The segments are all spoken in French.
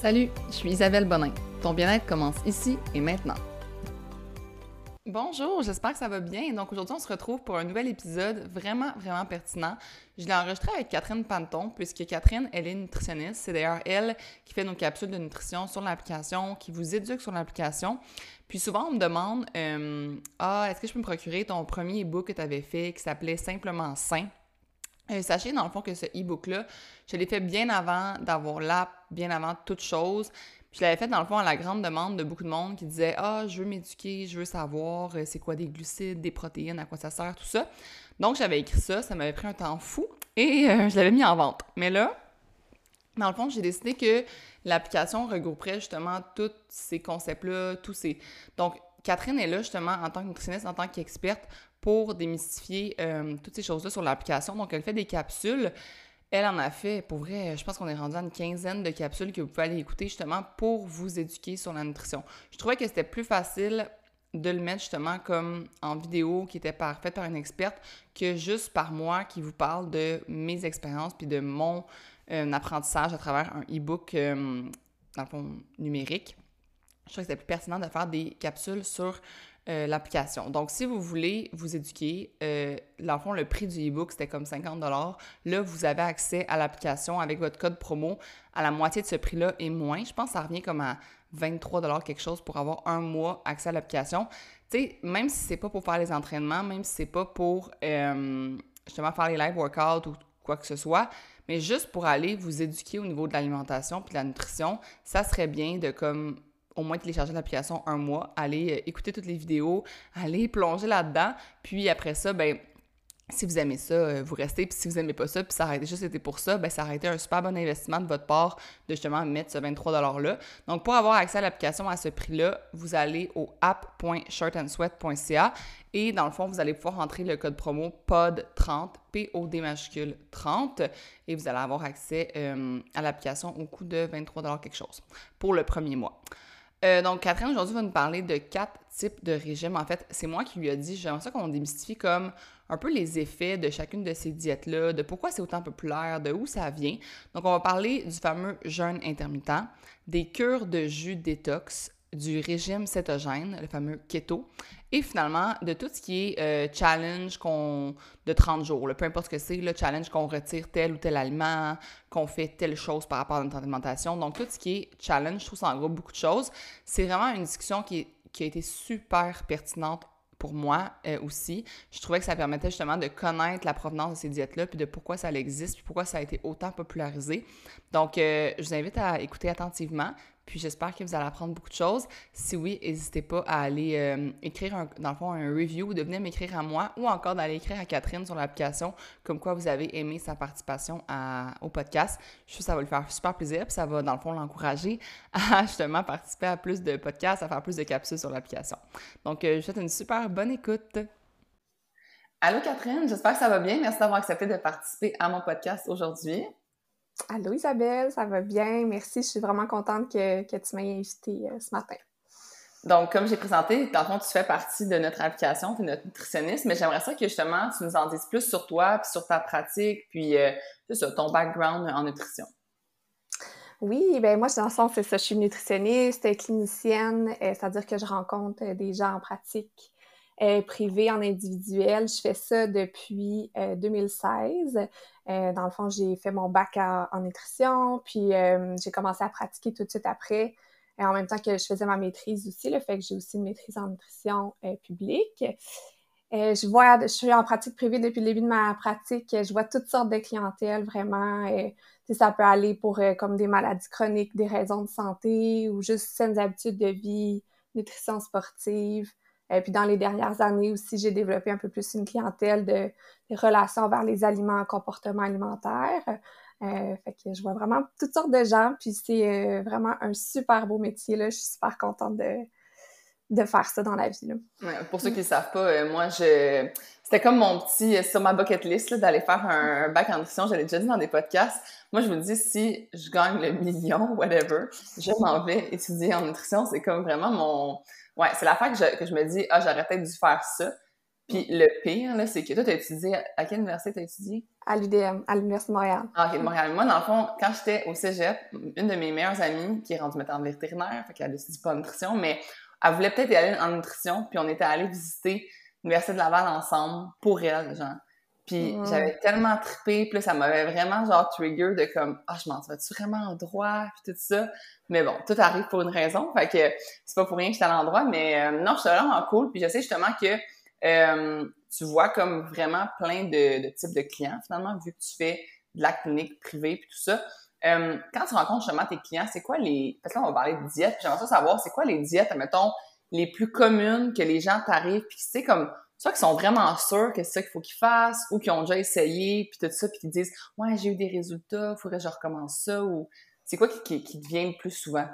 Salut, je suis Isabelle Bonin. Ton bien-être commence ici et maintenant. Bonjour, j'espère que ça va bien. Donc aujourd'hui, on se retrouve pour un nouvel épisode vraiment, vraiment pertinent. Je l'ai enregistré avec Catherine Panton, puisque Catherine, elle est nutritionniste. C'est d'ailleurs elle qui fait nos capsules de nutrition sur l'application, qui vous éduque sur l'application. Puis souvent, on me demande euh, Ah, est-ce que je peux me procurer ton premier e-book que tu avais fait qui s'appelait Simplement Sain euh, sachez dans le fond que ce e-book-là, je l'ai fait bien avant d'avoir l'app, bien avant toute chose. Puis je l'avais fait dans le fond à la grande demande de beaucoup de monde qui disait Ah, je veux m'éduquer, je veux savoir euh, c'est quoi des glucides, des protéines, à quoi ça sert, tout ça. Donc j'avais écrit ça, ça m'avait pris un temps fou et euh, je l'avais mis en vente. Mais là, dans le fond, j'ai décidé que l'application regrouperait justement tous ces concepts-là, tous ces. Donc, Catherine est là justement en tant que nutritionniste, en tant qu'experte pour démystifier euh, toutes ces choses-là sur l'application. Donc, elle fait des capsules. Elle en a fait, pour vrai, je pense qu'on est rendu à une quinzaine de capsules que vous pouvez aller écouter justement pour vous éduquer sur la nutrition. Je trouvais que c'était plus facile de le mettre justement comme en vidéo qui était par, faite par une experte que juste par moi qui vous parle de mes expériences puis de mon euh, apprentissage à travers un e-book euh, dans le fond numérique. Je trouvais que c'était plus pertinent de faire des capsules sur euh, l'application. Donc, si vous voulez vous éduquer, euh, dans le fond, le prix du e-book, c'était comme 50 Là, vous avez accès à l'application avec votre code promo à la moitié de ce prix-là et moins. Je pense que ça revient comme à 23 quelque chose pour avoir un mois accès à l'application. Tu sais, même si c'est pas pour faire les entraînements, même si c'est pas pour euh, justement faire les live workouts ou quoi que ce soit, mais juste pour aller vous éduquer au niveau de l'alimentation puis de la nutrition, ça serait bien de comme au moins télécharger l'application un mois, aller euh, écouter toutes les vidéos, aller plonger là-dedans, puis après ça, ben si vous aimez ça, euh, vous restez, puis si vous aimez pas ça, puis ça aurait juste été pour ça, ben ça aurait été un super bon investissement de votre part de justement mettre ce 23 $-là. Donc, pour avoir accès à l'application à ce prix-là, vous allez au app.shirtandsweat.ca et dans le fond, vous allez pouvoir rentrer le code promo POD30, P-O-D majuscule 30, et vous allez avoir accès euh, à l'application au coût de 23 quelque chose pour le premier mois. Euh, donc, Catherine, aujourd'hui, va nous parler de quatre types de régimes. En fait, c'est moi qui lui ai dit, j'aimerais ça qu'on démystifie comme un peu les effets de chacune de ces diètes-là, de pourquoi c'est autant populaire, de où ça vient. Donc, on va parler du fameux jeûne intermittent, des cures de jus détox, du régime cétogène, le fameux keto, et finalement de tout ce qui est euh, challenge qu'on de 30 jours, peu importe ce que c'est, le challenge qu'on retire tel ou tel aliment, qu'on fait telle chose par rapport à notre alimentation. Donc tout ce qui est challenge, je trouve ça en gros beaucoup de choses. C'est vraiment une discussion qui, a été super pertinente pour moi euh, aussi. Je trouvais que ça permettait justement de connaître la provenance de ces diètes-là, puis de pourquoi ça existe, puis pourquoi ça a été autant popularisé. Donc, euh, je vous invite à écouter attentivement. Puis j'espère que vous allez apprendre beaucoup de choses. Si oui, n'hésitez pas à aller euh, écrire, un, dans le fond, un review, de venir m'écrire à moi ou encore d'aller écrire à Catherine sur l'application comme quoi vous avez aimé sa participation au podcast. Je trouve que ça va lui faire super plaisir puis ça va, dans le fond, l'encourager à justement participer à plus de podcasts, à faire plus de capsules sur l'application. Donc, euh, je vous souhaite une super bonne écoute. Allô Catherine, j'espère que ça va bien. Merci d'avoir accepté de participer à mon podcast aujourd'hui. Allô Isabelle, ça va bien? Merci, je suis vraiment contente que, tu m'aies invitée euh, ce matin. Donc, comme j'ai présenté, dans le fond, tu fais partie de notre application, tu es notre nutritionniste, mais j'aimerais ça que justement tu nous en dises plus sur toi, puis sur ta pratique, puis euh, sur ton background en nutrition. Oui, ben moi, dans le sens, c'est ça, je suis nutritionniste, clinicienne, euh, c'est-à-dire que je rencontre des gens en pratique euh, privé en individuel. Je fais ça depuis 2016. Euh, euh, dans le fond, j'ai fait mon bac en nutrition, puis j'ai commencé à pratiquer tout de suite après, en même temps que je faisais ma maîtrise aussi, le fait que j'ai aussi une maîtrise en nutrition publique. je vois, je suis en pratique privée depuis le début de ma pratique. Je vois toutes sortes de clientèles vraiment. ça peut aller pour comme des maladies chroniques, des raisons de santé ou juste saines habitudes de vie, nutrition sportive. Et puis dans les dernières années aussi, j'ai développé un peu plus une clientèle de, relations vers les aliments, comportements alimentaires. Euh, fait que je vois vraiment toutes sortes de gens, puis c'est euh, vraiment un super beau métier. Là. Je suis super contente de, de faire ça dans la vie. pour ceux qui ne savent pas, euh, moi, je c'était comme mon petit, sur ma bucket list, d'aller faire un, bac en nutrition. J'avais déjà dit dans des podcasts. Moi, je me dis, si je gagne le million, whatever, je m'en vais étudier en nutrition. C'est comme vraiment mon, Ouais, c'est la fois que je, que je me dis, ah, j'aurais peut-être dû faire ça. Puis le pire, là, c'est que toi, t'as étudié... À quelle université t'as étudié? À l'UDM, à l'Université de Montréal. Ah, OK, de Montréal. Moi, dans le fond, quand j'étais au cégep, une de mes meilleures amies, qui est rendue maintenant vétérinaire, fait qu'elle étudie pas en nutrition, mais elle voulait peut-être y aller en nutrition, puis on était allés visiter l'Université de Laval ensemble, pour elle, genre. Puis j'avais tellement trippé, puis là, ça m'avait vraiment, genre, trigger de comme, ah, je m'en vas-tu vraiment en droit, puis tout ça. Mais bon, tout arrive pour une raison, fait que c'est pas pour rien que j'étais à l'endroit, mais euh, non, c'est vraiment cool, puis je sais justement que euh, tu vois comme vraiment plein de, types de clients, finalement, vu que tu fais de la clinique privée, puis tout ça. Euh, quand tu rencontres justement tes clients, c'est quoi les... Parce que là, on va parler de diète, j'aimerais ça savoir, c'est quoi les diètes, mettons, les plus communes que les gens t'arrivent, puis sais, comme soit qui sont vraiment sûrs que c'est ça qu'il faut qu'ils fassent ou qui ont déjà essayé puis tout ça puis qui disent ouais j'ai eu des résultats faudrait que je recommence ça ou c'est quoi qui, qui, vient le plus souvent?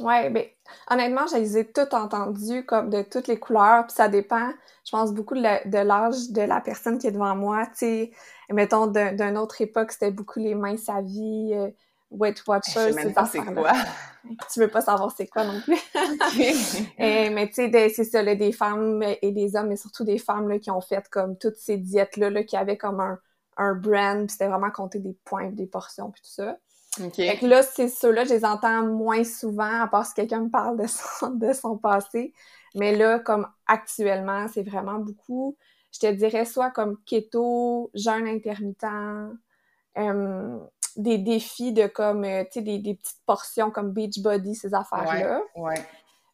Ouais, ben honnêtement, je les ai toutes entendues comme de toutes les couleurs, puis ça dépend, je pense beaucoup de l'âge de la personne qui est devant moi, tu sais, mettons d'une autre époque, c'était beaucoup les mains sa vie, euh, Weight Watchers, c'est quoi. tu veux pas savoir c'est quoi non plus. et, mais tu sais, c'est ça, là, des femmes et des hommes, mais surtout des femmes là, qui ont fait comme toutes ces diètes-là, là, qui avaient comme un, un brand, puis c'était vraiment compter des points, des portions, puis tout ça. Okay. Fait que là, c'est ceux-là, je les entends moins souvent, à part si quelqu'un me parle de son, de son passé. Mais là, comme actuellement, c'est vraiment beaucoup. Je te dirais soit comme keto, jeûne intermittent, euh, des défis de comme, euh, tu sais, des, des, petites portions comme Beachbody, ces affaires-là. Ouais,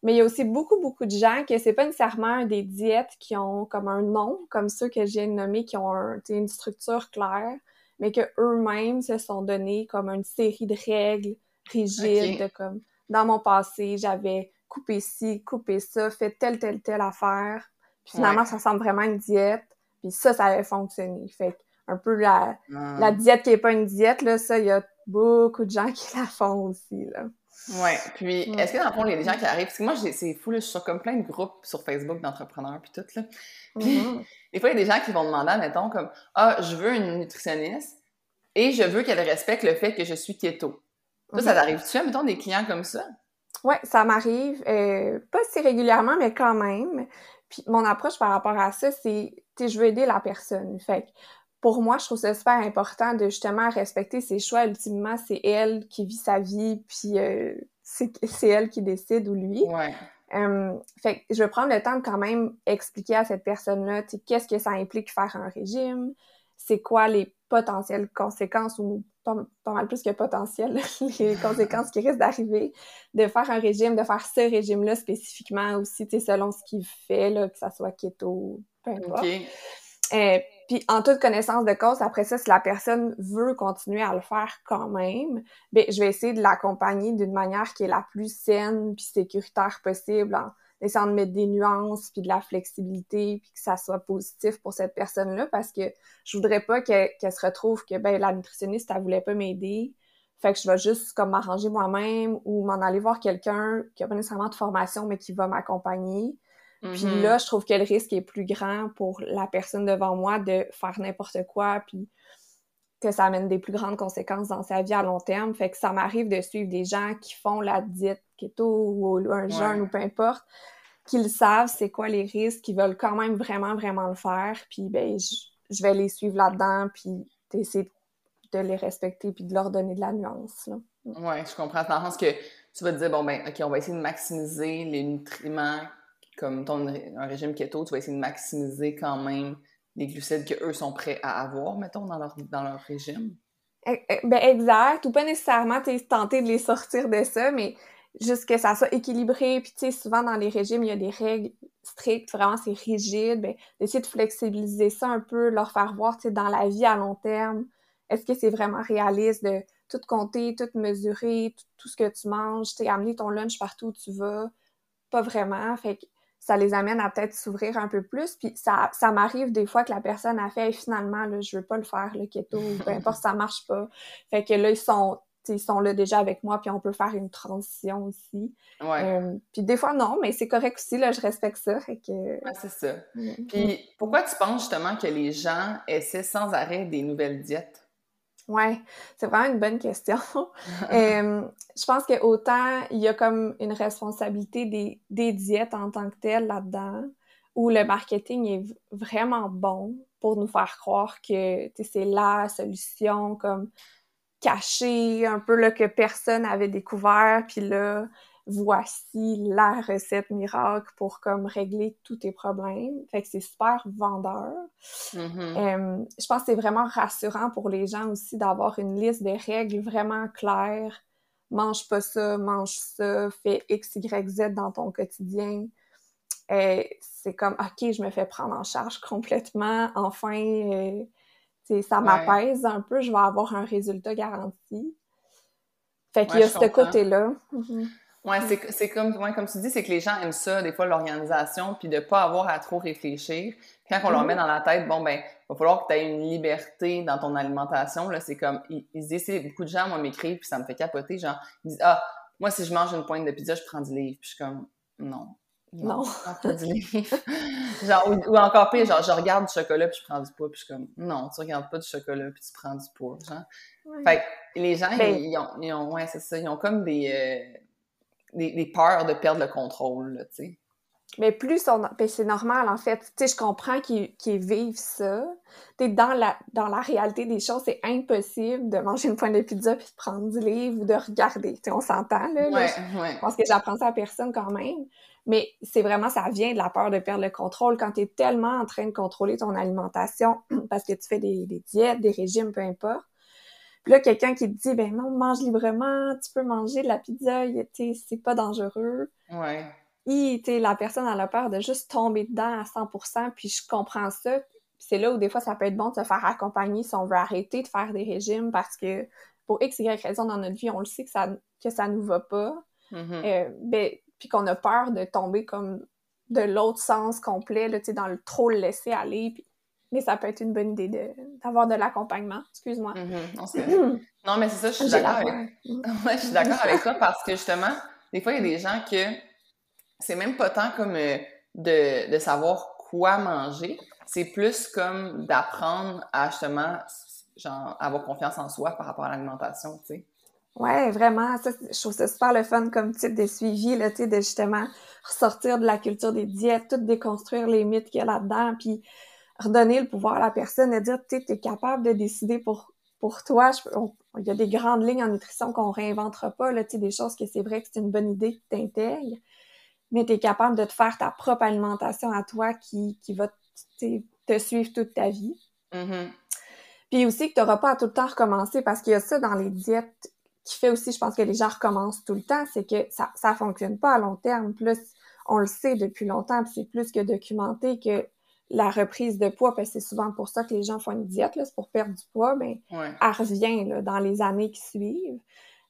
Mais il y a aussi beaucoup, beaucoup de gens que c'est pas nécessairement des diètes qui ont comme un nom, comme ceux que j'ai nommés, qui ont un, une structure claire, mais que eux-mêmes se sont donnés comme une série de règles rigides, de comme, dans mon passé, j'avais coupé ci, coupé ça, fait telle, telle, telle affaire. Puis finalement, ça semble vraiment une diète. Puis ça, ça avait fonctionné. Fait un peu la, ah. la diète qui est pas une diète, là, ça, il y a beaucoup de gens qui la font aussi, là. Ouais. Puis, est-ce que dans le fond, il y a des gens qui arrivent? Parce que moi, c'est fou, là, je suis sur comme plein de groupes sur Facebook d'entrepreneurs, puis tout, là. Puis, mm-hmm. des fois, il y a des gens qui vont demander, mettons, comme, ah, je veux une nutritionniste et je veux qu'elle respecte le fait que je suis keto. Ça mm-hmm. t'arrive-tu, mettons, des clients comme ça? Ouais, ça m'arrive. Euh, pas si régulièrement, mais quand même. Puis, mon approche par rapport à ça, c'est, tu sais, je veux aider la personne. Fait que, pour moi, je trouve ça super important de justement respecter ses choix. Ultimement, c'est elle qui vit sa vie, puis euh, c'est elle qui décide ou lui. Ouais. fait que je vais prendre le temps de quand même expliquer à cette personne-là, qu'est-ce que ça implique faire un régime, c'est quoi les potentielles conséquences ou pas, mal plus que potentielles, les conséquences qui risquent d'arriver, de faire un régime, de faire ce régime-là spécifiquement aussi, selon ce qu'il fait, là, que ça soit keto, peu importe. Euh, puis en toute connaissance de cause, après ça, si la personne veut continuer à le faire quand même, ben je vais essayer de l'accompagner d'une manière qui est la plus saine puis sécuritaire possible en essayant de mettre des nuances puis de la flexibilité puis que ça soit positif pour cette personne-là parce que je voudrais pas qu'elle se retrouve que ben la nutritionniste elle voulait pas m'aider. Fait que je vais juste comme m'arranger moi-même ou m'en aller voir quelqu'un qui a pas nécessairement de formation mais qui va m'accompagner puis mm-hmm. là, je trouve que le risque est plus grand pour la personne devant moi de faire n'importe quoi, puis que ça amène des plus grandes conséquences dans sa vie à long terme. Fait que ça m'arrive de suivre des gens qui font la diète keto ou un jeûne ou peu importe, qu'ils savent c'est quoi les risques, qu'ils veulent quand même vraiment, vraiment le faire. Puis ben, je, vais les suivre là-dedans, puis essayer de les respecter, puis de leur donner de la nuance. Là. Ouais, je comprends. Dans le sens que tu vas te dire, bon, ben, OK, on va essayer de maximiser les nutriments comme ton un régime keto, tu vas essayer de maximiser quand même les glucides qu'eux sont prêts à avoir, mettons, dans leur, dans leur régime? Eh, eh, ben exact, ou pas nécessairement tenter de les sortir de ça, mais juste que ça soit équilibré. Puis, tu sais, souvent dans les régimes, il y a des règles strictes, vraiment, c'est rigide. Ben, d'essayer de flexibiliser ça un peu, leur faire voir, tu sais, dans la vie à long terme, est-ce que c'est vraiment réaliste de tout compter, tout mesurer, tout, ce que tu manges, tu amener ton lunch partout où tu vas? Pas vraiment. Fait que ça les amène à peut-être s'ouvrir un peu plus. Puis ça, ça m'arrive des fois que la personne a fait finalement, là, je veux pas le faire, le keto, ou peu importe, ça marche pas. Fait que là, ils sont, ils sont là déjà avec moi, puis on peut faire une transition aussi. Ouais. Euh, puis des fois, non, mais c'est correct aussi, là, je respecte ça. Fait que... Ouais, c'est ça. Puis pourquoi tu penses justement que les gens essaient sans arrêt des nouvelles diètes? Ouais, c'est vraiment une bonne question. euh, je pense que autant il y a comme une responsabilité des, des diètes en tant que telles là-dedans, où le marketing est vraiment bon pour nous faire croire que c'est la solution comme cachée, un peu là, que personne avait découvert, puis là, voici la recette miracle pour comme régler tous tes problèmes. Fait que c'est super vendeur. Mm-hmm. Euh, je pense que c'est vraiment rassurant pour les gens aussi d'avoir une liste de règles vraiment claires. Mange pas ça, mange ça, fais X, Y, Z dans ton quotidien. Euh, c'est comme, OK, je me fais prendre en charge complètement. Enfin, euh, ça m'apaise un peu. Je vais avoir un résultat garanti. Fait qu'il y a ce côté-là. Mm-hmm. Ouais, c'est comme, ouais, comme tu dis, c'est que les gens aiment ça, des fois, l'organisation, puis de pas avoir à trop réfléchir. Quand on leur met mm-hmm. dans la tête, bon, ben, il va falloir que tu aies une liberté dans ton alimentation. Là, c'est comme, ils, se disent, beaucoup de gens, moi, m'écrivent, puis ça me fait capoter. Genre, ils disent, ah, moi, si je mange une pointe de pizza, je prends du livre. Puis je suis comme, non. Non. Pas du livre. genre, ou, encore pire, genre, je regarde du chocolat, puis je prends du poids, puis je suis comme, non, tu regardes pas du chocolat, puis tu prends du poids. Genre. Fait que les gens, ben ils, ont, ils, ont, ouais, c'est ça, ils ont comme des. Euh, des, peurs de perdre le contrôle, tu sais. Mais plus on... Ben, c'est normal, en fait. Tu sais, je comprends qu'ils vivent ça. Tu dans la, dans la réalité des choses, c'est impossible de manger une pointe de pizza puis de prendre du livre ou de regarder. Tu sais, on s'entend, là. Ouais, je pense que j'apprends ça à personne quand même. Mais c'est vraiment, ça vient de la peur de perdre le contrôle quand tu es tellement en train de contrôler ton alimentation parce que tu fais des, des diètes, des régimes, peu importe là, quelqu'un qui te dit, ben non, mange librement, tu peux manger de la pizza, c'est pas dangereux. Ouais. Et, la personne a la peur de juste tomber dedans à 100%, puis je comprends ça. C'est là où des fois, ça peut être bon de se faire accompagner si on veut arrêter de faire des régimes parce que pour X, Y raison dans notre vie, on le sait que ça, que ça nous va pas. Mm-hmm. Euh, ben, puis qu'on a peur de tomber comme de l'autre sens complet, là, dans le trop le laisser aller. Puis mais ça peut être une bonne idée d'avoir de, l'accompagnement. Excuse-moi. Mm-hmm. non, mais c'est ça, je suis d'accord avec... ouais, je suis d'accord avec toi parce que justement, des fois, il y a des gens que c'est même pas tant comme euh, de, de savoir quoi manger, c'est plus comme d'apprendre à justement genre, avoir confiance en soi par rapport à l'alimentation, tu sais. Ouais, vraiment. Ça, je trouve ça super le fun comme type de suivi, là, tu sais, de justement ressortir de la culture des diètes, tout déconstruire les mythes qu'il y a là-dedans, puis redonner le pouvoir à la personne et dire, tu es capable de décider pour, pour toi. il y a des grandes lignes en nutrition qu'on réinventera pas, là, des choses que c'est vrai que c'est une bonne idée que tu intègres, mais tu es capable de te faire ta propre alimentation à toi qui, qui va te suivre toute ta vie. Mm-hmm. Puis aussi que tu n'auras pas à tout le temps recommencer parce qu'il y a ça dans les diètes qui fait aussi, je pense que les gens recommencent tout le temps, c'est que ça ne fonctionne pas à long terme. Plus, on le sait depuis longtemps, puis c'est plus que documenté que la reprise de poids, parce que c'est souvent pour ça que les gens font une diète, c'est pour perdre du poids, mais elle revient là, dans les années qui suivent.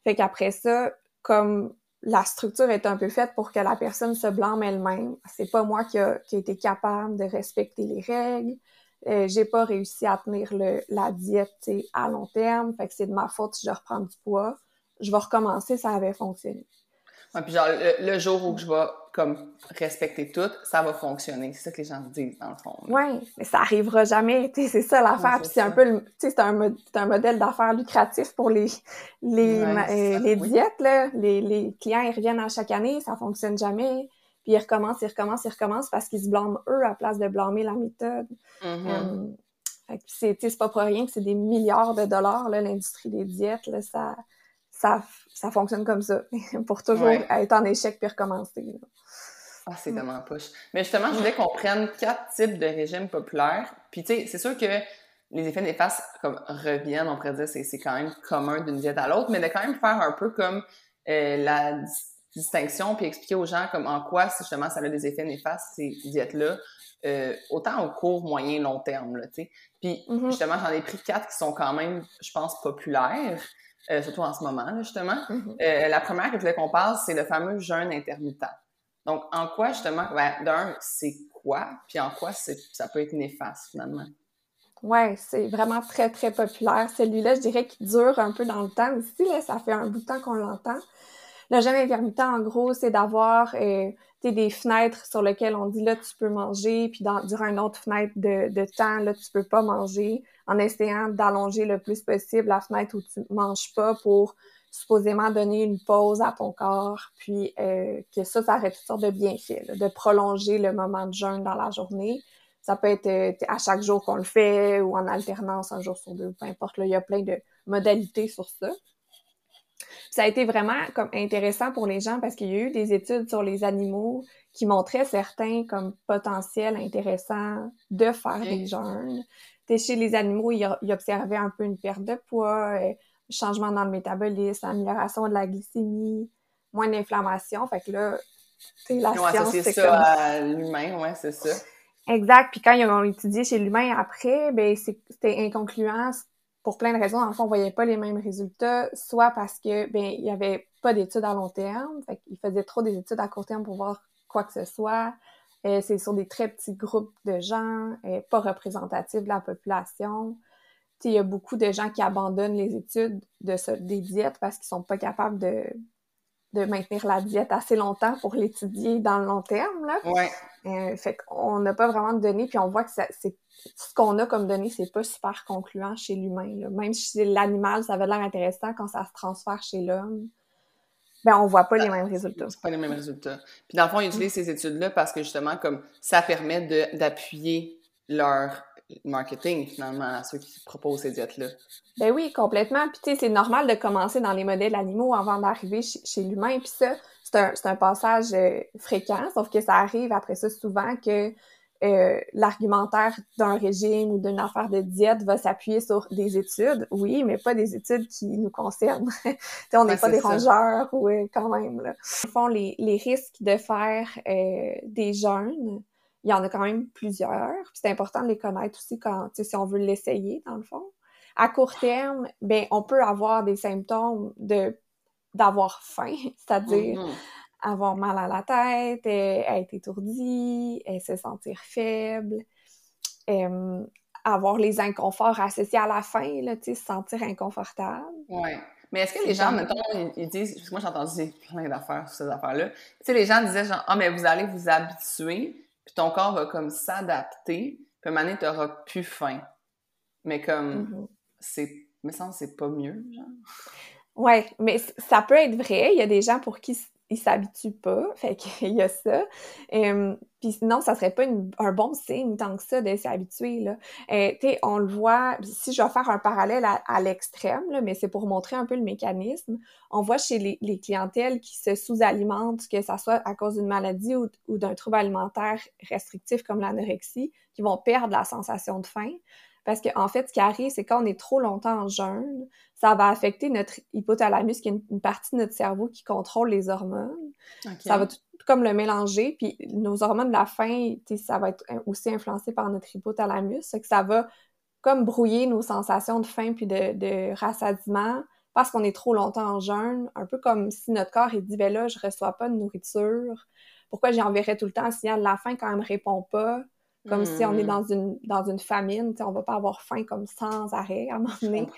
Fait qu'après ça, comme la structure est un peu faite pour que la personne se blâme elle-même, c'est pas moi qui a, qui été capable de respecter les règles, euh, j'ai pas réussi à tenir le, la diète à long terme, fait que c'est de ma faute si je reprends du poids. Je vais recommencer, ça avait fonctionné. Ouais, puis genre, le, jour où je vais comme respecter tout, ça va fonctionner. C'est ça que les gens disent, dans le fond. Oui, mais ça arrivera jamais. C'est ça l'affaire. puis c'est un peu, c'est un, un modèle d'affaires lucratif pour les, les, euh, les diètes. Là. Les, les clients, ils reviennent à chaque année, ça fonctionne jamais. Puis ils recommencent, ils recommencent, ils recommencent parce qu'ils se blâment eux à place de blâmer la méthode. Mm-hmm. Euh, c'est pas pour rien que c'est des milliards de dollars, l'industrie des diètes. Là, ça, ça, ça fonctionne comme ça. pour toujours être en échec puis recommencer. Ah, c'est mm. tellement push. Mais justement, je voulais qu'on prenne quatre types de régimes populaires. Puis, tu sais, c'est sûr que les effets néfastes comme reviennent, on pourrait dire, c'est, quand même commun d'une diète à l'autre, mais de quand même faire un peu comme euh, la distinction, puis expliquer aux gens comme en quoi, justement, ça a des effets néfastes, ces diètes-là, euh, autant au court, moyen, long terme, là, tu sais. Puis, mm-hmm. justement, j'en ai pris quatre qui sont quand même, je pense, populaires. Euh, surtout en ce moment, justement. Mm-hmm. la première que je voulais qu'on parle, c'est le fameux jeûne intermittent. Donc, en quoi, justement, ben, d'un, c'est quoi, puis en quoi ça peut être néfaste, finalement? Oui, c'est vraiment très, très populaire. Celui-là, je dirais qu'il dure un peu dans le temps aussi. Là, ça fait un bout de temps qu'on l'entend. Le jeûne intermittent, en gros, c'est d'avoir euh, des fenêtres sur lesquelles on dit là, tu peux manger, puis dans, durant une autre fenêtre de, temps, là, tu peux pas manger, en essayant d'allonger le plus possible la fenêtre où tu manges pas pour supposément donner une pause à ton corps, puis euh, que ça, ça aurait toutes sortes de bienfaits, de prolonger le moment de jeûne dans la journée. Ça peut être euh, à chaque jour qu'on le fait ou en alternance un jour sur deux, peu importe. Là, il y a plein de modalités sur ça. Ça a été vraiment comme intéressant pour les gens parce qu'il y a eu des études sur les animaux qui montraient certains comme potentiels intéressants de faire des jeûnes. chez les animaux, ils, observaient un peu une perte de poids, euh, changement dans le métabolisme, amélioration de la glycémie, moins d'inflammation. Fait que là, tu la science, c'est ça à l'humain, ouais, c'est ça. Exact. Puis quand ils ont étudié chez l'humain après, ben c'était inconcluant pour plein de raisons. En fait, on voyait pas les mêmes résultats, soit parce que ben il y avait pas d'études à long terme, fait qu'ils faisaient trop des études à court terme pour voir quoi que ce soit. Euh, c'est sur des très petits groupes de gens, euh, pas représentatifs de la population. Il y a beaucoup de gens qui abandonnent les études de ce, des diètes parce qu'ils sont pas capables de, de maintenir la diète assez longtemps pour l'étudier dans le long terme. Là. Ouais. Euh, fait qu'on n'a pas vraiment de données, puis on voit que c'est ce qu'on a comme données, c'est pas super concluant chez l'humain. Même si l'animal, ça avait l'air intéressant quand ça se transfère chez l'homme, ben on voit pas les mêmes résultats. C'est pas les mêmes résultats. Puis dans le fond, ils utilisent ces études-là parce que justement, comme ça permet d'appuyer leur marketing, finalement, à ceux qui proposent ces diètes-là. Ben oui, complètement. Puis, tu sais, c'est normal de commencer dans les modèles animaux avant d'arriver chez, l'humain. Puis ça, c'est un, un, passage euh, fréquent, sauf que ça arrive après ça souvent que euh, l'argumentaire d'un régime ou d'une affaire de diète va s'appuyer sur des études, oui, mais pas des études qui nous concernent. on n'est pas des rongeurs ou euh, quand même. Là. Au fond, les, les risques de faire des jeûnes, il y en a quand même plusieurs. C'est important de les connaître aussi quand, si on veut l'essayer, dans le fond. À court terme, ben, on peut avoir des symptômes de d'avoir faim, c'est-à-dire mm-hmm. avoir mal à la tête, euh, être étourdi, euh, se sentir faible, euh, avoir les inconforts associés à la faim, là, se sentir inconfortable. Oui. Mais est-ce que les gens, mettons, ils, disent, parce que moi j'ai entendu plein d'affaires sur ces affaires-là, tu sais, les gens disaient genre, ah, mais vous allez vous habituer puis ton corps va comme s'adapter, puis à un moment tu n'auras plus faim. Mais comme, mm-hmm. c'est, me semble c'est pas mieux, genre. Ouais, mais ça peut être vrai. Il y a des gens pour qui ils s'habituent pas, fait qu'il y a ça. puis sinon, ça serait pas un bon signe tant que ça de s'habituer, là. On le voit, si je vais faire un parallèle à, l'extrême, mais c'est pour montrer un peu le mécanisme, on voit chez les, les clientèles qui se sous-alimentent, que ça soit à cause d'une maladie ou, ou d'un trouble alimentaire restrictif comme l'anorexie, qui vont perdre la sensation de faim. Parce qu'en en fait, ce qui arrive, c'est quand on est trop longtemps en jeûne, ça va affecter notre hypothalamus, qui est une, partie de notre cerveau qui contrôle les hormones. Ça va tout, comme le mélanger, puis nos hormones de la faim, ça va être aussi influencé par notre hypothalamus, que ça va comme brouiller nos sensations de faim puis de, de rassasiement parce qu'on est trop longtemps en jeûne, un peu comme si notre corps il dit ben là je reçois pas de nourriture, pourquoi j'enverrais tout le temps un signal de la faim quand elle me répond pas, comme si on est hmm. dans une dans une famine, on va pas avoir faim comme sans arrêt à un moment donné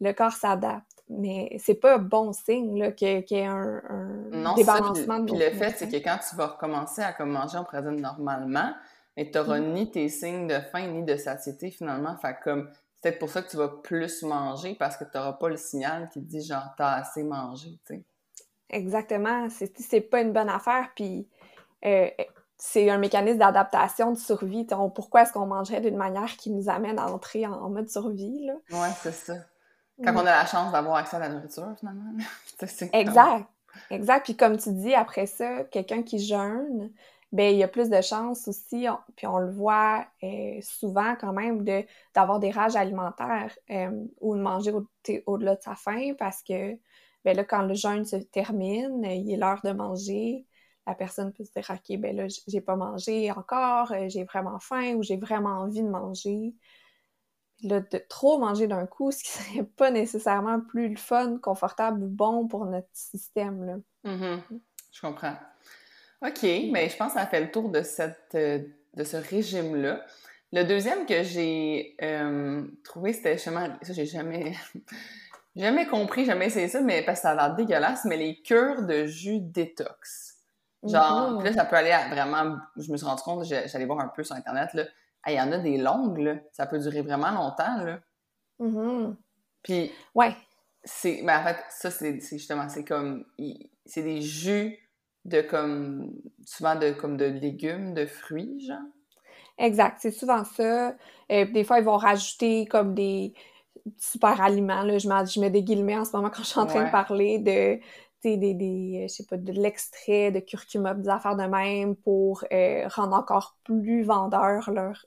le corps s'adapte. Mais c'est pas bon signe qu'il y ait un, un débalancement de Puis le fait, c'est que quand tu vas recommencer à comme manger, pourrait dire normalement, mais tu n'auras mm. ni tes signes de faim ni de satiété finalement. Fait comme c'est peut-être pour ça que tu vas plus manger parce que tu n'auras pas le signal qui dit genre t'as assez mangé, tu sais. Exactement. C'est pas une bonne affaire. Puis euh, c'est un mécanisme d'adaptation, de survie. pourquoi est-ce qu'on mangerait d'une manière qui nous amène à entrer en, mode survie? Là? Ouais, c'est ça. Quand on a la chance d'avoir accès à la nourriture, finalement. exact. Exact. Puis comme tu dis, après ça, quelqu'un qui jeûne, ben il y a plus de chances aussi, puis on le voit euh, souvent quand même, de d'avoir des rages alimentaires euh, ou de manger au-delà de sa faim parce que ben là, quand le jeûne se termine, il est l'heure de manger, la personne peut se dire OK, ben là, j'ai pas mangé encore, euh, j'ai vraiment faim ou j'ai vraiment envie de manger de trop manger d'un coup, ce qui serait pas nécessairement plus le fun, confortable ou bon pour notre système. Là. Mm-hmm. Je comprends. OK, mais je pense que ça fait le tour de, euh, ce régime-là. Le deuxième que j'ai euh, trouvé, c'était justement, ça j'ai jamais, jamais compris, jamais essayé ça, mais parce que ça a l'air dégueulasse, mais les cures de jus détox. Genre, là, ça peut aller à vraiment, je me suis rendu compte, j'allais voir un peu sur Internet, là, il y en a des longues, là. Ça peut durer vraiment longtemps, là. Mm-hmm. Puis... Ouais. c'est. Ben, en fait, ça, c'est justement, c'est comme. C'est des jus de comme. Souvent de, comme de légumes, de fruits, genre. Exact, c'est souvent ça. Euh, des fois, ils vont rajouter comme des super aliments. Là. Je, mets, je mets des guillemets en ce moment quand je suis en train de parler de des, des, je sais pas, de l'extrait de curcuma, des affaires de même pour euh, rendre encore plus vendeurs leurs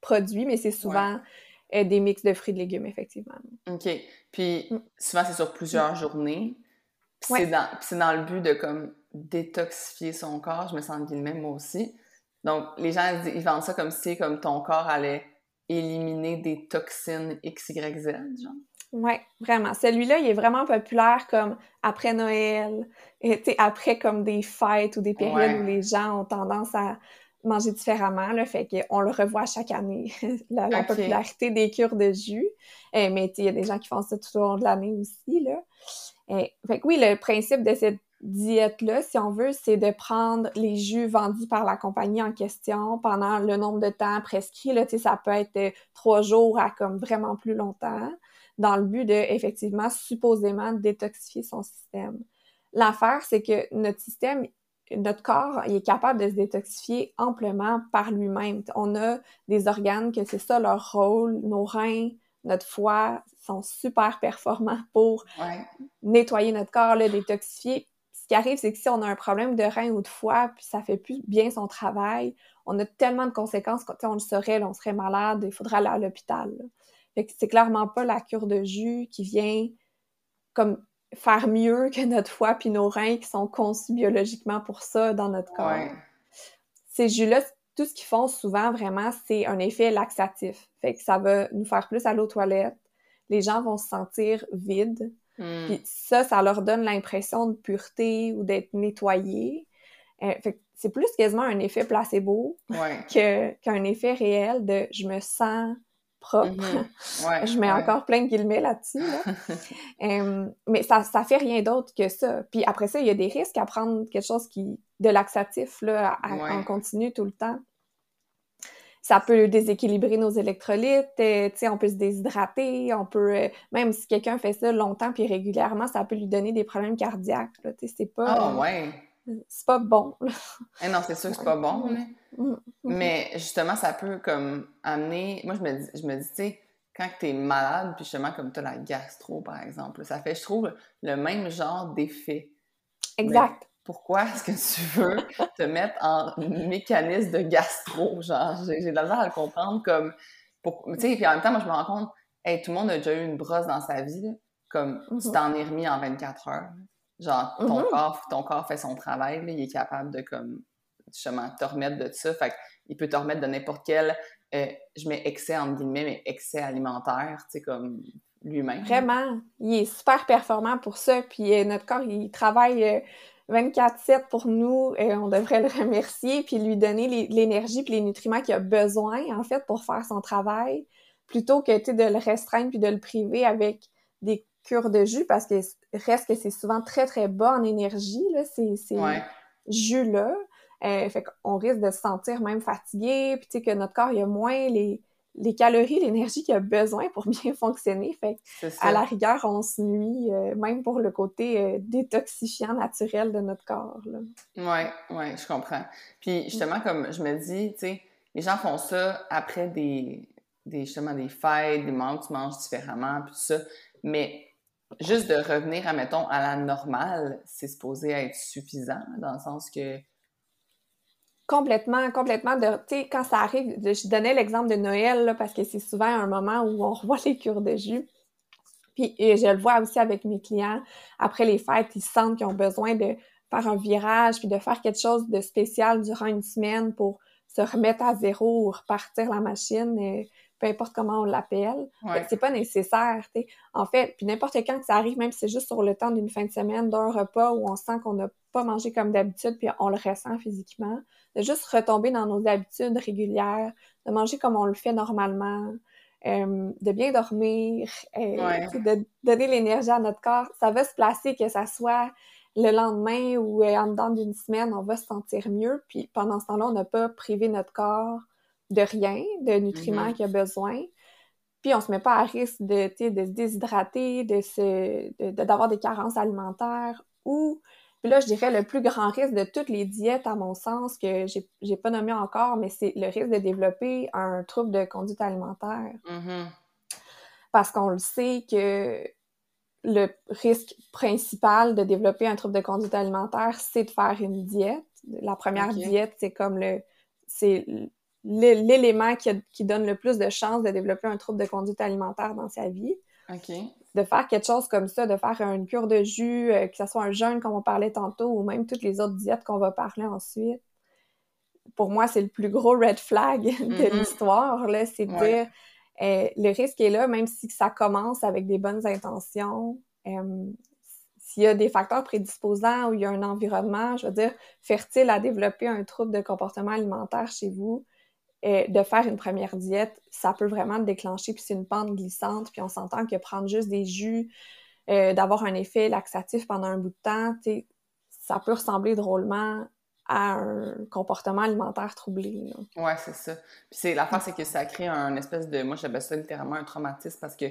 produits, mais c'est souvent euh, des mix de fruits et de légumes, effectivement. OK. Puis mm. souvent, c'est sur plusieurs journées. c'est dans, dans, le but de comme détoxifier son corps. Je me sens guillemets, moi aussi. Donc, les gens, ils vendent ça comme si comme ton corps allait éliminer des toxines X, Y, Z, genre. Oui, vraiment. Celui-là, il est vraiment populaire comme après Noël, et après comme des fêtes ou des périodes où les gens ont tendance à manger différemment, là, fait qu'on le revoit chaque année, la, popularité des cures de jus. Eh, mais il y a des gens qui font ça tout au long de l'année aussi, là. Et, eh, fait que oui, le principe de cette diète-là, si on veut, c'est de prendre les jus vendus par la compagnie en question pendant le nombre de temps prescrit. Là, ça peut être euh, trois jours à comme vraiment plus longtemps, dans le but de, effectivement, supposément détoxifier son système. L'affaire, c'est que notre système, notre corps, il est capable de se détoxifier amplement par lui-même. On a des organes que c'est ça leur rôle, nos reins, notre foie sont super performants pour nettoyer notre corps, le détoxifier ce qui arrive, c'est que si on a un problème de rein ou de foie, puis ça fait plus bien son travail, on a tellement de conséquences, on le saurait, on serait malade, il faudrait aller à l'hôpital. Fait que c'est clairement pas la cure de jus qui vient comme faire mieux que notre foie puis nos reins qui sont conçus biologiquement pour ça dans notre corps. Ces jus-là, tout ce qu'ils font souvent vraiment, c'est un effet laxatif. Fait que ça va nous faire plus aller aux toilettes. Les gens vont se sentir vides. Hmm. Puis ça, ça leur donne l'impression de pureté ou d'être nettoyé. Euh, c'est plus quasiment un effet placebo qu'un effet réel de je me sens propre. Mm-hmm. je mets encore plein de guillemets là-dessus. Euh, mais ça, ça fait rien d'autre que ça. Puis après ça, il y a des risques à prendre quelque chose qui de laxatif là, en continu tout le temps ça peut déséquilibrer nos électrolytes, euh, on peut se déshydrater, on peut, euh, même si quelqu'un fait ça longtemps puis régulièrement, ça peut lui donner des problèmes cardiaques, c'est pas... Ah, ouais! C'est pas bon. Eh non, c'est sûr que c'est pas bon, mm, mm, mais justement, ça peut comme amener... Moi, je me dis, je me dis tu sais, quand tu es malade, puis justement, comme tu as la gastro, par exemple, ça fait, je trouve, le même genre d'effet. Exact pourquoi est-ce que tu veux te mettre en mécanisme de gastro? Genre, j'ai de la misère à le comprendre comme. Tu sais, puis en même temps, moi, je me rends compte, hey, tout le monde a déjà eu une brosse dans sa vie, comme tu mm-hmm. t'en es remis en 24 heures. Genre, ton, mm-hmm. corps, ton corps fait son travail, il est capable de, comme, justement, te remettre de ça. Fait il peut te remettre de n'importe quel, euh, je mets excès entre guillemets, mais excès alimentaire, tu sais, comme lui-même. Vraiment, il est super performant pour ça. Puis euh, notre corps, il travaille. Euh, 24-7 pour nous, et on devrait le remercier, puis lui donner l'énergie puis les nutriments qu'il a besoin, en fait, pour faire son travail, plutôt que de le restreindre puis de le priver avec des cures de jus, parce que reste que c'est souvent très, très bas en énergie, là, ces, ces jus-là. Euh, fait qu'on risque de se sentir même fatigué, puis tu sais, que notre corps, il a moins les les calories, l'énergie qu'il a besoin pour bien fonctionner. Fait à la rigueur, on se nuit, euh, même pour le côté euh, détoxifiant naturel de notre corps. Là. Ouais, ouais, je comprends. Puis justement, comme je me dis, tu sais, les gens font ça après des, des, justement, des fêtes, des moments où tu manges différemment, puis tout ça. Mais juste de revenir, admettons, à la normale, c'est supposé être suffisant, dans le sens que Complètement, complètement. Tu sais, quand ça arrive, je donnais l'exemple de Noël, parce que c'est souvent un moment où on revoit les cures de jus. Puis je le vois aussi avec mes clients. Après les fêtes, ils sentent qu'ils ont besoin de faire un virage, puis de faire quelque chose de spécial durant une semaine pour se remettre à zéro ou repartir la machine, peu importe comment on l'appelle. C'est pas nécessaire. En fait, puis n'importe quand que ça arrive, même si c'est juste sur le temps d'une fin de semaine, d'un repas où on sent qu'on n'a pas mangé comme d'habitude, puis on le ressent physiquement, de juste retomber dans nos habitudes régulières, de manger comme on le fait normalement, euh, de bien dormir, euh, de donner l'énergie à notre corps. Ça va se placer, que ça soit le lendemain ou euh, en dedans d'une semaine, on va se sentir mieux. Puis pendant ce temps-là, on n'a pas privé notre corps de rien, de nutriments mm-hmm. qu'il a besoin. puis on se met pas à risque de, de se déshydrater, de se, d'avoir des carences alimentaires ou puis là, je dirais le plus grand risque de toutes les diètes, à mon sens, que j'ai, pas nommé encore, mais c'est le risque de développer un trouble de conduite alimentaire. Mm-hmm. Parce qu'on le sait que le risque principal de développer un trouble de conduite alimentaire, c'est de faire une diète. La première diète, c'est comme le, c'est l'élément qui, qui, donne le plus de chances de développer un trouble de conduite alimentaire dans sa vie. De faire quelque chose comme ça, de faire une cure de jus, euh, que ce soit un jeûne comme on parlait tantôt, ou même toutes les autres diètes qu'on va parler ensuite. Pour moi, c'est le plus gros red flag de mm-hmm. l'histoire, là, c'est de dire euh, le risque est là, même si ça commence avec des bonnes intentions. Euh, s'il y a des facteurs prédisposants ou il y a un environnement, je veux dire, fertile à développer un trouble de comportement alimentaire chez vous, de faire une première diète, ça peut vraiment le déclencher, puis c'est une pente glissante, puis on s'entend que prendre juste des jus, euh, d'avoir un effet laxatif pendant un bout de temps, ça peut ressembler drôlement à un comportement alimentaire troublé. Ouais, c'est ça. Puis l'affaire, c'est que ça crée un espèce de, moi j'appelle ça littéralement un traumatisme parce que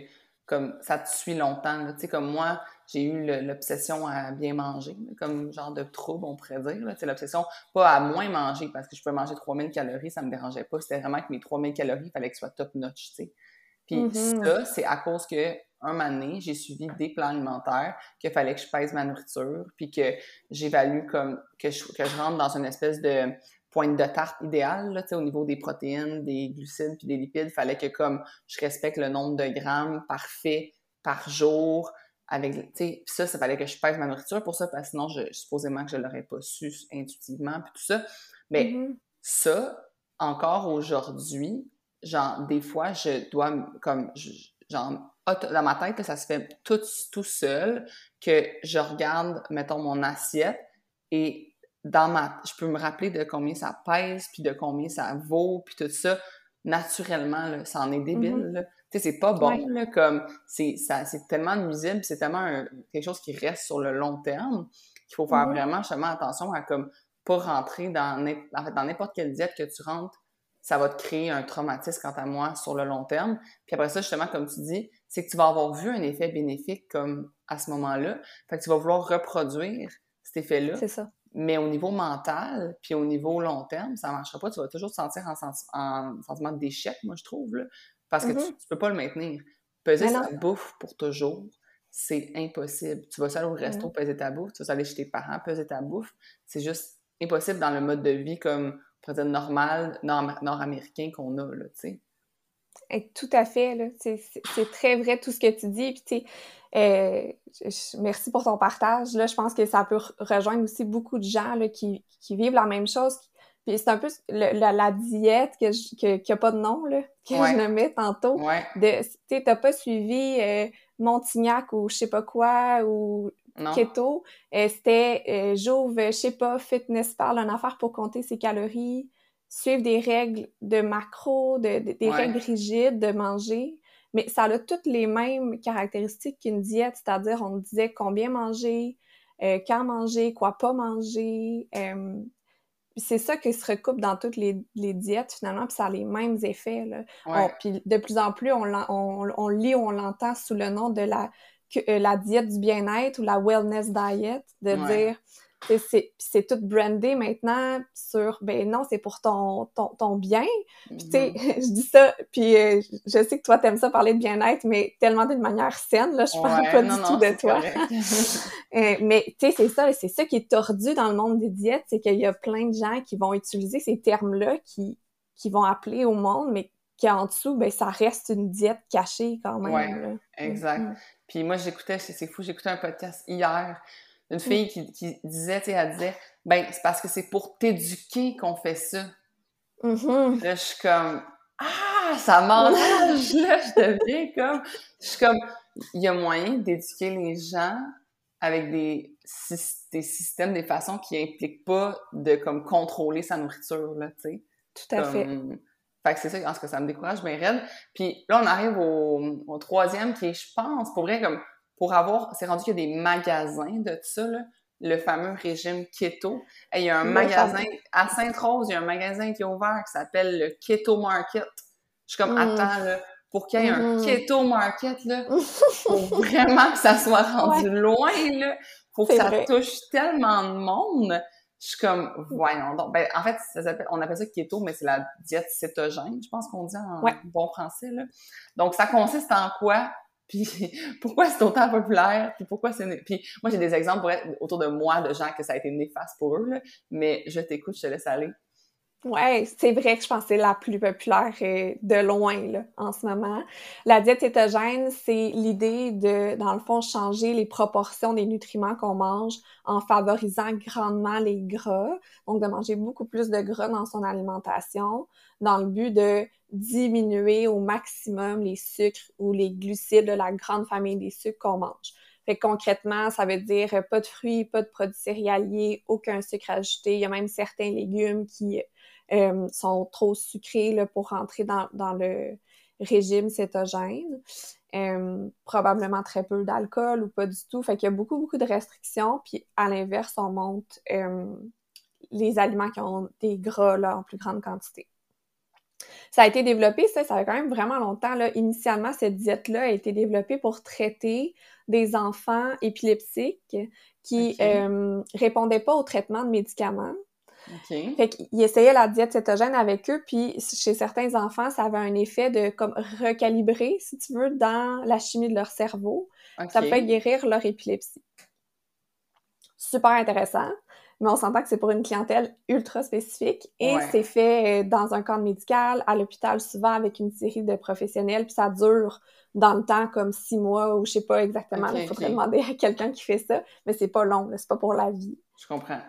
comme ça te suit longtemps. Tu sais, comme moi, j'ai eu l'obsession à bien manger, comme genre de trouble, on pourrait dire. Sais, l'obsession, pas à moins manger, parce que je peux manger 3000 calories, ça me dérangeait pas. C'était vraiment que mes 3000 calories, il fallait que ce soit top-notch, tu sais. Puis mm-hmm. ça, c'est à cause que un moment j'ai suivi des plans alimentaires, qu'il fallait que je pèse ma nourriture, puis que j'évalue comme que je, que je rentre dans une espèce de pointe de tarte idéale, là, au niveau des protéines, des glucides puis des lipides. Il fallait que comme je respecte le nombre de grammes parfait par jour. Avec, ça, ça fallait que je pèse ma nourriture pour ça, parce que sinon, je, supposément que je l'aurais pas su intuitivement, puis tout ça. Mais mm-hmm. ça, encore aujourd'hui, genre, des fois, je dois, comme, genre, dans ma tête, ça se fait tout, tout seul, que je regarde, mettons, mon assiette, et dans ma, je peux me rappeler de combien ça pèse, puis de combien ça vaut, puis tout ça, naturellement, là, ça en est débile, mm-hmm. Tu sais, c'est pas bon, là, comme, c'est, tellement nuisible, c'est tellement quelque chose qui reste sur le long terme, qu'il faut faire mm-hmm. vraiment, justement, attention à, comme, pas rentrer dans, en fait, dans n'importe quelle diète que tu rentres, ça va te créer un traumatisme, quant à moi, sur le long terme. Puis après ça, justement, comme tu dis, c'est que tu vas avoir vu un effet bénéfique, comme, à ce moment-là. Fait que tu vas vouloir reproduire cet effet-là. C'est ça. Mais au niveau mental, puis au niveau long terme, ça ne marchera pas. Tu vas toujours te sentir en, sentiment d'échec, moi, je trouve, là, parce que tu, ne mm-hmm. peux pas le maintenir. Peser sa bouffe pour toujours, c'est impossible. Tu vas aller au resto peser ta bouffe, tu vas aller chez tes parents peser ta bouffe. C'est juste impossible dans le mode de vie comme, on dire, normal, nord-américain qu'on a, là, tu sais. Tout à fait. C'est très vrai tout ce que tu dis. Puis, tu euh, merci pour ton partage. Là, je pense que ça peut rejoindre aussi beaucoup de gens là, qui, qui vivent la même chose. Puis c'est un peu la, diète que je, qui a pas de nom, là, que je nommais tantôt. Ouais. Tu n'as pas suivi euh, Montignac ou je sais pas quoi, ou Keto. Euh, C'était euh, Jouve, je sais pas, Fitness Pal, une affaire pour compter ses calories, suivre des règles de macro, de, des règles rigides de manger mais ça a toutes les mêmes caractéristiques qu'une diète, c'est-à-dire on disait combien manger, euh, quand manger, quoi pas manger. C'est ça qui se recoupe dans toutes les, les, diètes finalement, puis ça a les mêmes effets. Là. puis de plus en plus, on, on, on lit ou on l'entend sous le nom de la, euh, la diète du bien-être ou la wellness diet, de dire c'est tout brandé maintenant sur ben non c'est pour ton, ton, ton bien. Puis tu sais je dis ça puis euh, je sais que toi t'aimes ça parler de bien-être mais tellement d'une manière saine là je parle pas du tout de toi. euh, mais tu sais c'est ça c'est ça qui est tordu dans le monde des diètes c'est qu'il y a plein de gens qui vont utiliser ces termes là qui qui vont appeler au monde mais qui en dessous ben ça reste une diète cachée quand même ouais, exact. Mm-hmm. puis moi j'écoutais c'est fou j'écoutais un podcast hier une fille qui, qui disait, tu sais, elle disait, ben, c'est parce que c'est pour t'éduquer qu'on fait ça. Mm-hmm. Là, je suis comme, ah, ça m'enrage, là, je deviens comme, je suis comme, il y a moyen d'éduquer les gens avec des, des systèmes, des façons qui impliquent pas de, comme, contrôler sa nourriture, là, tu sais. Tout à fait. Fait que c'est ça, en ce que ça me décourage bien raide. Puis là, on arrive au, au troisième qui est, je pense, pour vrai, comme pour avoir, c'est rendu qu'il y a des magasins de ça, là, le fameux régime keto. Et il y a un magasin, à Sainte-Rose, il y a un magasin qui est ouvert qui s'appelle le Keto Market. Je suis comme, hmm. attends, là, pour qu'il y ait un mm-hmm. keto market, là, faut vraiment que ça soit rendu loin, là. Faut que ça touche tellement de monde. Je suis comme, voyons donc. Ben, en fait, on appelle ça keto, mais c'est la diète cétogène, je pense qu'on dit en bon français, là. Donc, ça consiste en quoi? Puis pourquoi c'est autant populaire, puis pourquoi c'est... Puis moi, j'ai des exemples autour de moi de gens que ça a été néfaste pour eux, là, mais je t'écoute, je te laisse aller. Ouais, c'est vrai que je pense que c'est la plus populaire euh, de loin là, en ce moment. La diète cétogène, c'est l'idée de, dans le fond, changer les proportions des nutriments qu'on mange en favorisant grandement les gras. Donc, de manger beaucoup plus de gras dans son alimentation dans le but de diminuer au maximum les sucres ou les glucides de la grande famille des sucres qu'on mange. Fait que concrètement, ça veut dire pas de fruits, pas de produits céréaliers, aucun sucre ajouté. Il y a même certains légumes qui euh, sont trop sucrés là, pour rentrer dans, dans le régime cétogène. Euh, probablement très peu d'alcool ou pas du tout. Fait qu'il y a beaucoup, beaucoup de restrictions. Puis à l'inverse, on monte euh, les aliments qui ont des gras là, en plus grande quantité. Ça a été développé, ça, ça fait quand même vraiment longtemps. Là. Initialement, cette diète-là a été développée pour traiter des enfants épileptiques qui euh, répondaient pas au traitement de médicaments. Okay. Fait qu'ils essayaient la diète cétogène avec eux, puis chez certains enfants, ça avait un effet de comme recalibrer, si tu veux, dans la chimie de leur cerveau. Ça peut guérir leur épilepsie. Super intéressant, mais on s'entend que c'est pour une clientèle ultra spécifique et c'est fait euh, dans un cadre médical, à l'hôpital souvent avec une série de professionnels, puis ça dure dans le temps comme six mois ou je sais pas exactement. Il faudrait demander à quelqu'un qui fait ça, mais c'est pas long, c'est pas pour la vie. Je comprends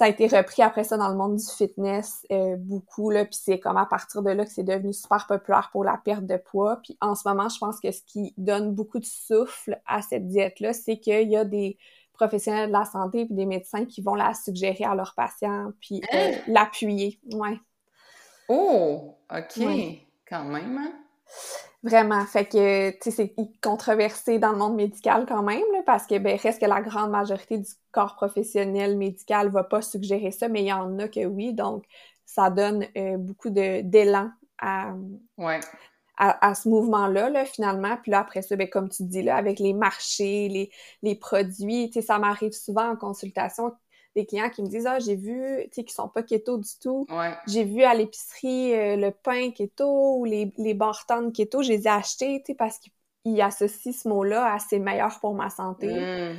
ça a été repris après ça dans le monde du fitness euh, beaucoup là. Puis c'est comme à partir de là que c'est devenu super populaire pour la perte de poids. Puis en ce moment je pense que ce qui donne beaucoup de souffle à cette diète là c'est qu'il y a des professionnels de la santé puis des médecins qui vont la suggérer à leurs patients puis euh, hein? l'appuyer. Ouais. Oh! Ok. Quand même hein? Vraiment. Fait que, tu sais, c'est controversé dans le monde médical quand même, parce que, ben, reste que la grande majorité du corps professionnel médical va pas suggérer ça, mais il y en a que oui. Donc, ça donne euh, beaucoup d'élan à, à, ce mouvement-là, là, finalement. Puis là, après ça, ben, comme tu dis, là, avec les marchés, les, les produits, tu sais, ça m'arrive souvent en consultation des clients qui me disent ah j'ai vu tu sais qui sont pas keto du tout. J'ai vu à l'épicerie euh, le pain keto ou les les keto. Je les ai achetés tu sais parce qu'ils associent ce mot-là à c'est meilleur pour ma santé mm.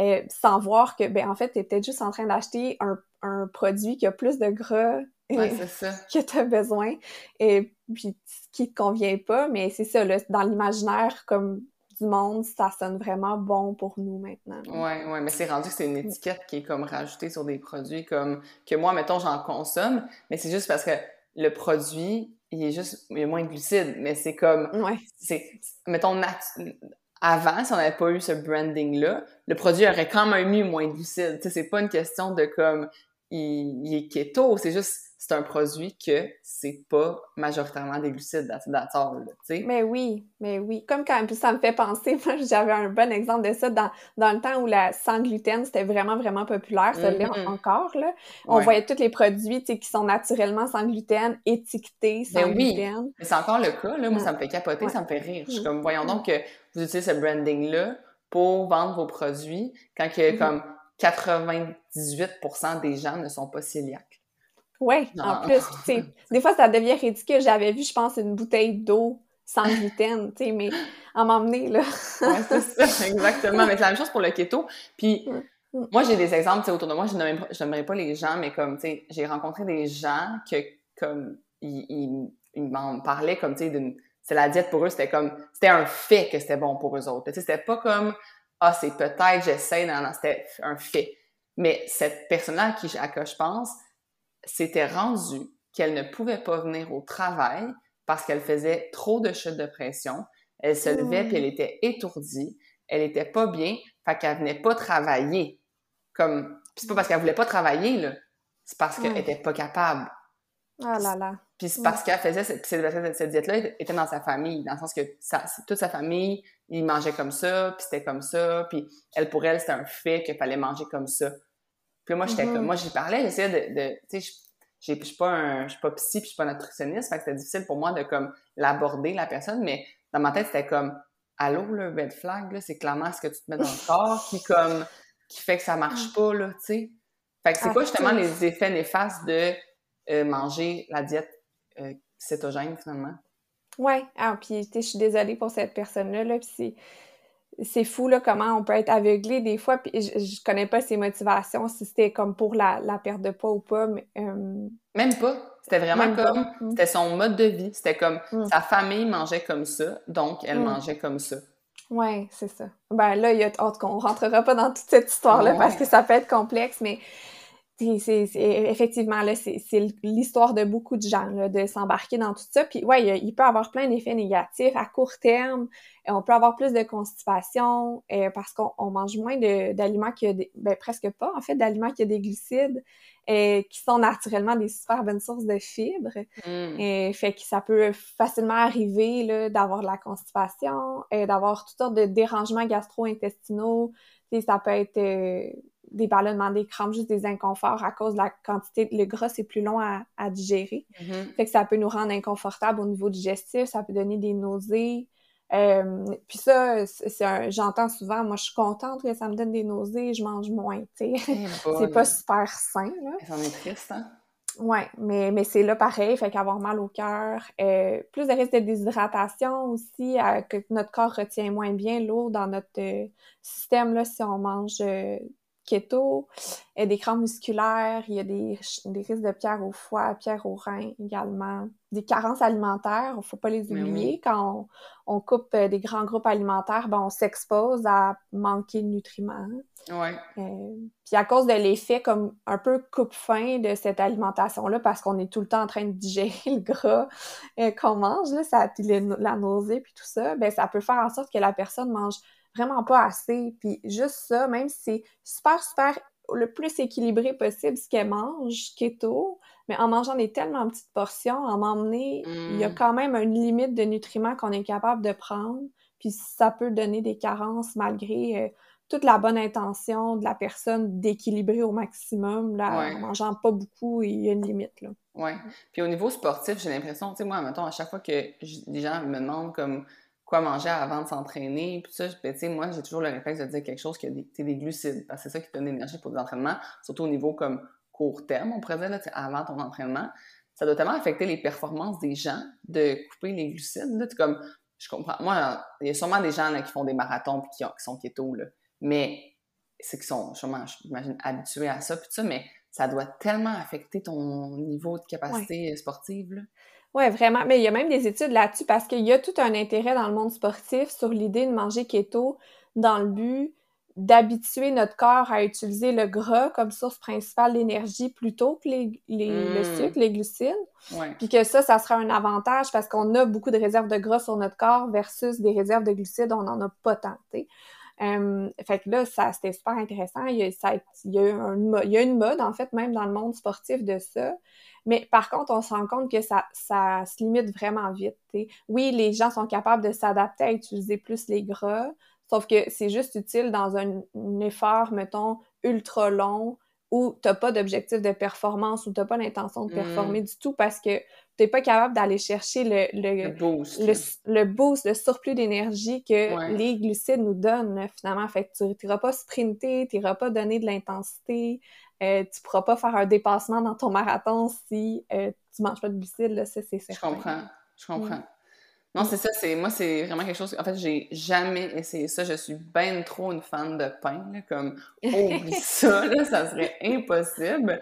euh, sans voir que ben en fait tu es peut-être juste en train d'acheter un, un produit qui a plus de gras euh, que tu as besoin. Et puis qui te convient pas mais c'est ça là dans l'imaginaire comme monde, ça sonne vraiment bon pour nous maintenant. Oui, ouais, mais c'est rendu que c'est une étiquette qui est comme rajoutée sur des produits comme que moi, mettons, j'en consomme, mais c'est juste parce que le produit, il est juste, il y a moins de glucides, mais c'est comme, ouais. c'est, mettons, avant, si on n'avait pas eu ce branding-là, le produit aurait quand même mis moins de glucides. Tu sais, c'est pas une question de comme, il, il est keto, c'est juste, c'est un produit que c'est pas majoritairement des glucides d'accord, tu sais. Mais oui, mais oui. Comme quand puis ça me fait penser, moi j'avais un bon exemple de ça dans, dans le temps où la sans gluten c'était vraiment vraiment populaire, ça l'est mm-hmm. encore là. On voyait tous les produits qui sont naturellement sans gluten étiquetés sans ben oui. gluten. Mais c'est encore le cas là, moi ça me fait capoter, ça me fait rire. Je suis comme voyons donc que vous utilisez ce branding là pour vendre vos produits quand que, mm-hmm. comme 98% des gens ne sont pas cœliaques. Oui, en plus, des fois, ça devient ridicule. J'avais vu, je pense, une bouteille d'eau sans gluten, tu sais, mais à m'emmener, là. oui, c'est ça, exactement. Mais c'est la même chose pour le keto. Puis, moi, j'ai des exemples, tu sais, autour de moi, je n'aimerais pas les gens, mais comme, tu sais, j'ai rencontré des gens que, comme, ils, m'en parlaient comme, tu sais, d'une... C'est la diète pour eux, c'était comme... C'était un fait que c'était bon pour eux autres. Tu sais, c'était pas comme... Ah, c'est peut-être, j'essaie, non, non, c'était un fait. Mais cette personne-là à qui, à qui je pense, s'était rendu qu'elle ne pouvait pas venir au travail parce qu'elle faisait trop de chutes de pression. Elle se levait puis elle était étourdie. Elle était pas bien, fait qu'elle venait pas travailler. Comme, c'est pas parce qu'elle voulait pas travailler, là. C'est parce qu'elle était pas capable. Ah là là. Puis c'est parce qu'elle faisait cette, cette, diète-là était dans sa famille, dans le sens que toute sa famille, ils mangeaient comme ça, puis c'était comme ça, puis elle, pour elle, c'était un fait qu'il fallait manger comme ça. Puis moi, j'étais comme, moi, j'y parlais, j'essayais de, tu sais, je suis pas un, je suis pas psy puis je suis pas nutritionniste, fait que c'était difficile pour moi de comme l'aborder la personne, mais dans ma tête c'était comme allô le red flag c'est clairement ce que tu te mets dans le corps qui comme qui fait que ça marche mm. pas là, tu sais. Fait que c'est quoi justement les effets néfastes de euh, manger la diète euh, cétogène finalement? Ouais, ah, puis je suis désolée pour cette personne-là, là, puis c'est fou là, comment on peut être aveuglé des fois. Puis je, je connais pas ses motivations, si c'était comme pour la, la, perte de poids ou pas. Mais, euh, Même pas. C'était vraiment comme. Mm. C'était son mode de vie. C'était comme mm. sa famille mangeait comme ça, donc elle mm. mangeait comme ça. Oui, c'est ça. Ben là, il y a, cas, on rentrera pas dans toute cette histoire-là parce que ça peut être complexe, mais c'est, effectivement, là, c'est, l'histoire de beaucoup de gens, là, de s'embarquer dans tout ça. Puis, ouais, il, peut avoir plein d'effets négatifs à court terme. Et on peut avoir plus de constipation euh, parce qu'on mange moins d'aliments qui a des, ben, presque pas, en fait, d'aliments qui ont des glucides euh, qui sont naturellement des super bonnes sources de fibres. Mm. Et fait que ça peut facilement arriver, là, d'avoir de la constipation, et d'avoir toutes sortes de dérangements gastro-intestinaux. Ça peut être euh, des ballonnements, des crampes, juste des inconforts à cause de la quantité. Le gras, c'est plus long à, digérer. Mm-hmm. Fait que ça peut nous rendre inconfortables au niveau digestif, ça peut donner des nausées. Euh, puis ça, c'est j'entends souvent, moi je suis contente que ça me donne des nausées, je mange moins, tu sais. Eh c'est pas super sain, là. Ça est triste, hein? Ouais, mais, mais c'est là pareil, fait qu'avoir mal au cœur, euh, plus de risque de déshydratation aussi, euh, que notre corps retient moins bien l'eau dans notre système, là, si on mange keto, et des crampes musculaires, il y a des, des risques de pierre au foie, pierre au rein également, des carences alimentaires, il faut pas les oublier. Quand on, coupe euh, des grands groupes alimentaires, ben, on s'expose à manquer de nutriments. Ouais. Euh, puis à cause de l'effet comme un peu coupe-fin de cette alimentation-là, parce qu'on est tout le temps en train de digérer le gras euh, qu'on mange, là, ça, la nausée puis tout ça, ben ça peut faire en sorte que la personne mange vraiment pas assez. Puis juste ça, même si c'est super, super le plus équilibré possible ce qu'elle mange, keto, mais en mangeant des tellement petites portions, en m'emmener, il y a mm. quand même une limite de nutriments qu'on est capable de prendre, puis ça peut donner des carences malgré euh, toute la bonne intention de la personne d'équilibrer au maximum, là, en mangeant pas beaucoup, il y a une limite, là. Ouais. Puis au niveau sportif, j'ai l'impression, tu sais, moi, mettons, à chaque fois que les gens me demandent comme quoi manger avant de s'entraîner. Puis ça, ben, moi, j'ai toujours le réflexe de dire quelque chose qui a des, des glucides, parce que c'est ça qui donne l'énergie pour l'entraînement, surtout au niveau comme court terme, on pourrait dire, là, avant ton entraînement. Ça doit tellement affecter les performances des gens de couper les glucides. Là, comme, je comprends. Moi, il y a sûrement des gens là, qui font des marathons et qui, qui, sont keto, là. mais c'est qu'ils sont, sûrement, j'imagine, habitués à ça, puis ça, mais ça doit tellement affecter ton niveau de capacité sportive. Là. Oui, vraiment. Mais il y a même des études là-dessus parce qu'il y a tout un intérêt dans le monde sportif sur l'idée de manger keto dans le but d'habituer notre corps à utiliser le gras comme source principale d'énergie plutôt que les, les le hmm. sucre, les glucides. Puis que ça, ça sera un avantage parce qu'on a beaucoup de réserves de gras sur notre corps versus des réserves de glucides, on n'en a pas tant. Euh, fait que là, ça, c'était super intéressant. Il y, a, ça, il, y a il y a une mode, en fait, même dans le monde sportif de ça. Mais par contre, on se rend compte que ça, ça se limite vraiment vite. Oui, les gens sont capables de s'adapter à utiliser plus les gras, sauf que c'est juste utile dans un, effort, mettons, ultra long où tu n'as pas d'objectif de performance ou tu n'as pas l'intention de performer mm. du tout parce que tu n'es pas capable d'aller chercher le, le, boost. Le, boost, le surplus d'énergie que les glucides nous donnent finalement. Fait que tu n'iras pas sprinter, tu n'iras pas donner de l'intensité, euh, tu pourras pas faire un dépassement dans ton marathon si euh, tu manges pas de glucides, là, ça, c'est certain. Je comprends, je comprends. Mm. Non, c'est ça, c'est moi, c'est vraiment quelque chose. En fait, j'ai jamais essayé ça. Je suis bien trop une fan de pain, là, comme oublie ça, là, ça serait impossible.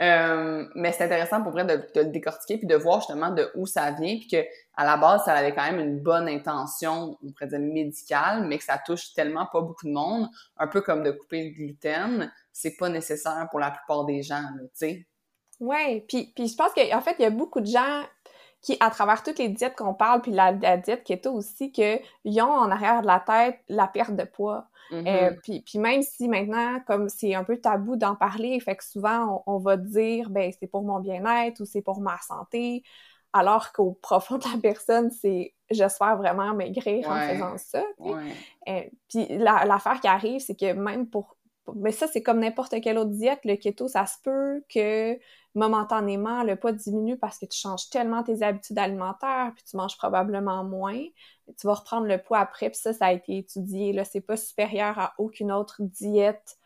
Euh, mais c'est intéressant pour vrai de, de, le décortiquer puis de voir justement de où ça vient puis que à la base ça avait quand même une bonne intention on pourrait dire médicale mais que ça touche tellement pas beaucoup de monde un peu comme de couper le gluten c'est pas nécessaire pour la plupart des gens, tu sais. Oui, puis, puis je pense qu'en fait, il y a beaucoup de gens qui, à travers toutes les diètes qu'on parle, puis la, diète keto aussi, qu'ils ont en arrière de la tête la perte de poids. Euh, puis, puis, même si maintenant, comme c'est un peu tabou d'en parler, fait que souvent, on, va dire, ben c'est pour mon bien-être ou c'est pour ma santé, alors qu'au profond de la personne, c'est j'espère vraiment maigrir en faisant ça. Euh, puis l'affaire qui arrive, c'est que même pour mais ça, c'est comme n'importe quelle autre diète. Le keto, ça se peut que momentanément, le poids diminue parce que tu changes tellement tes habitudes alimentaires, puis tu manges probablement moins. Tu vas reprendre le poids après, puis ça, ça a été étudié. Là, c'est pas supérieur à aucune autre diète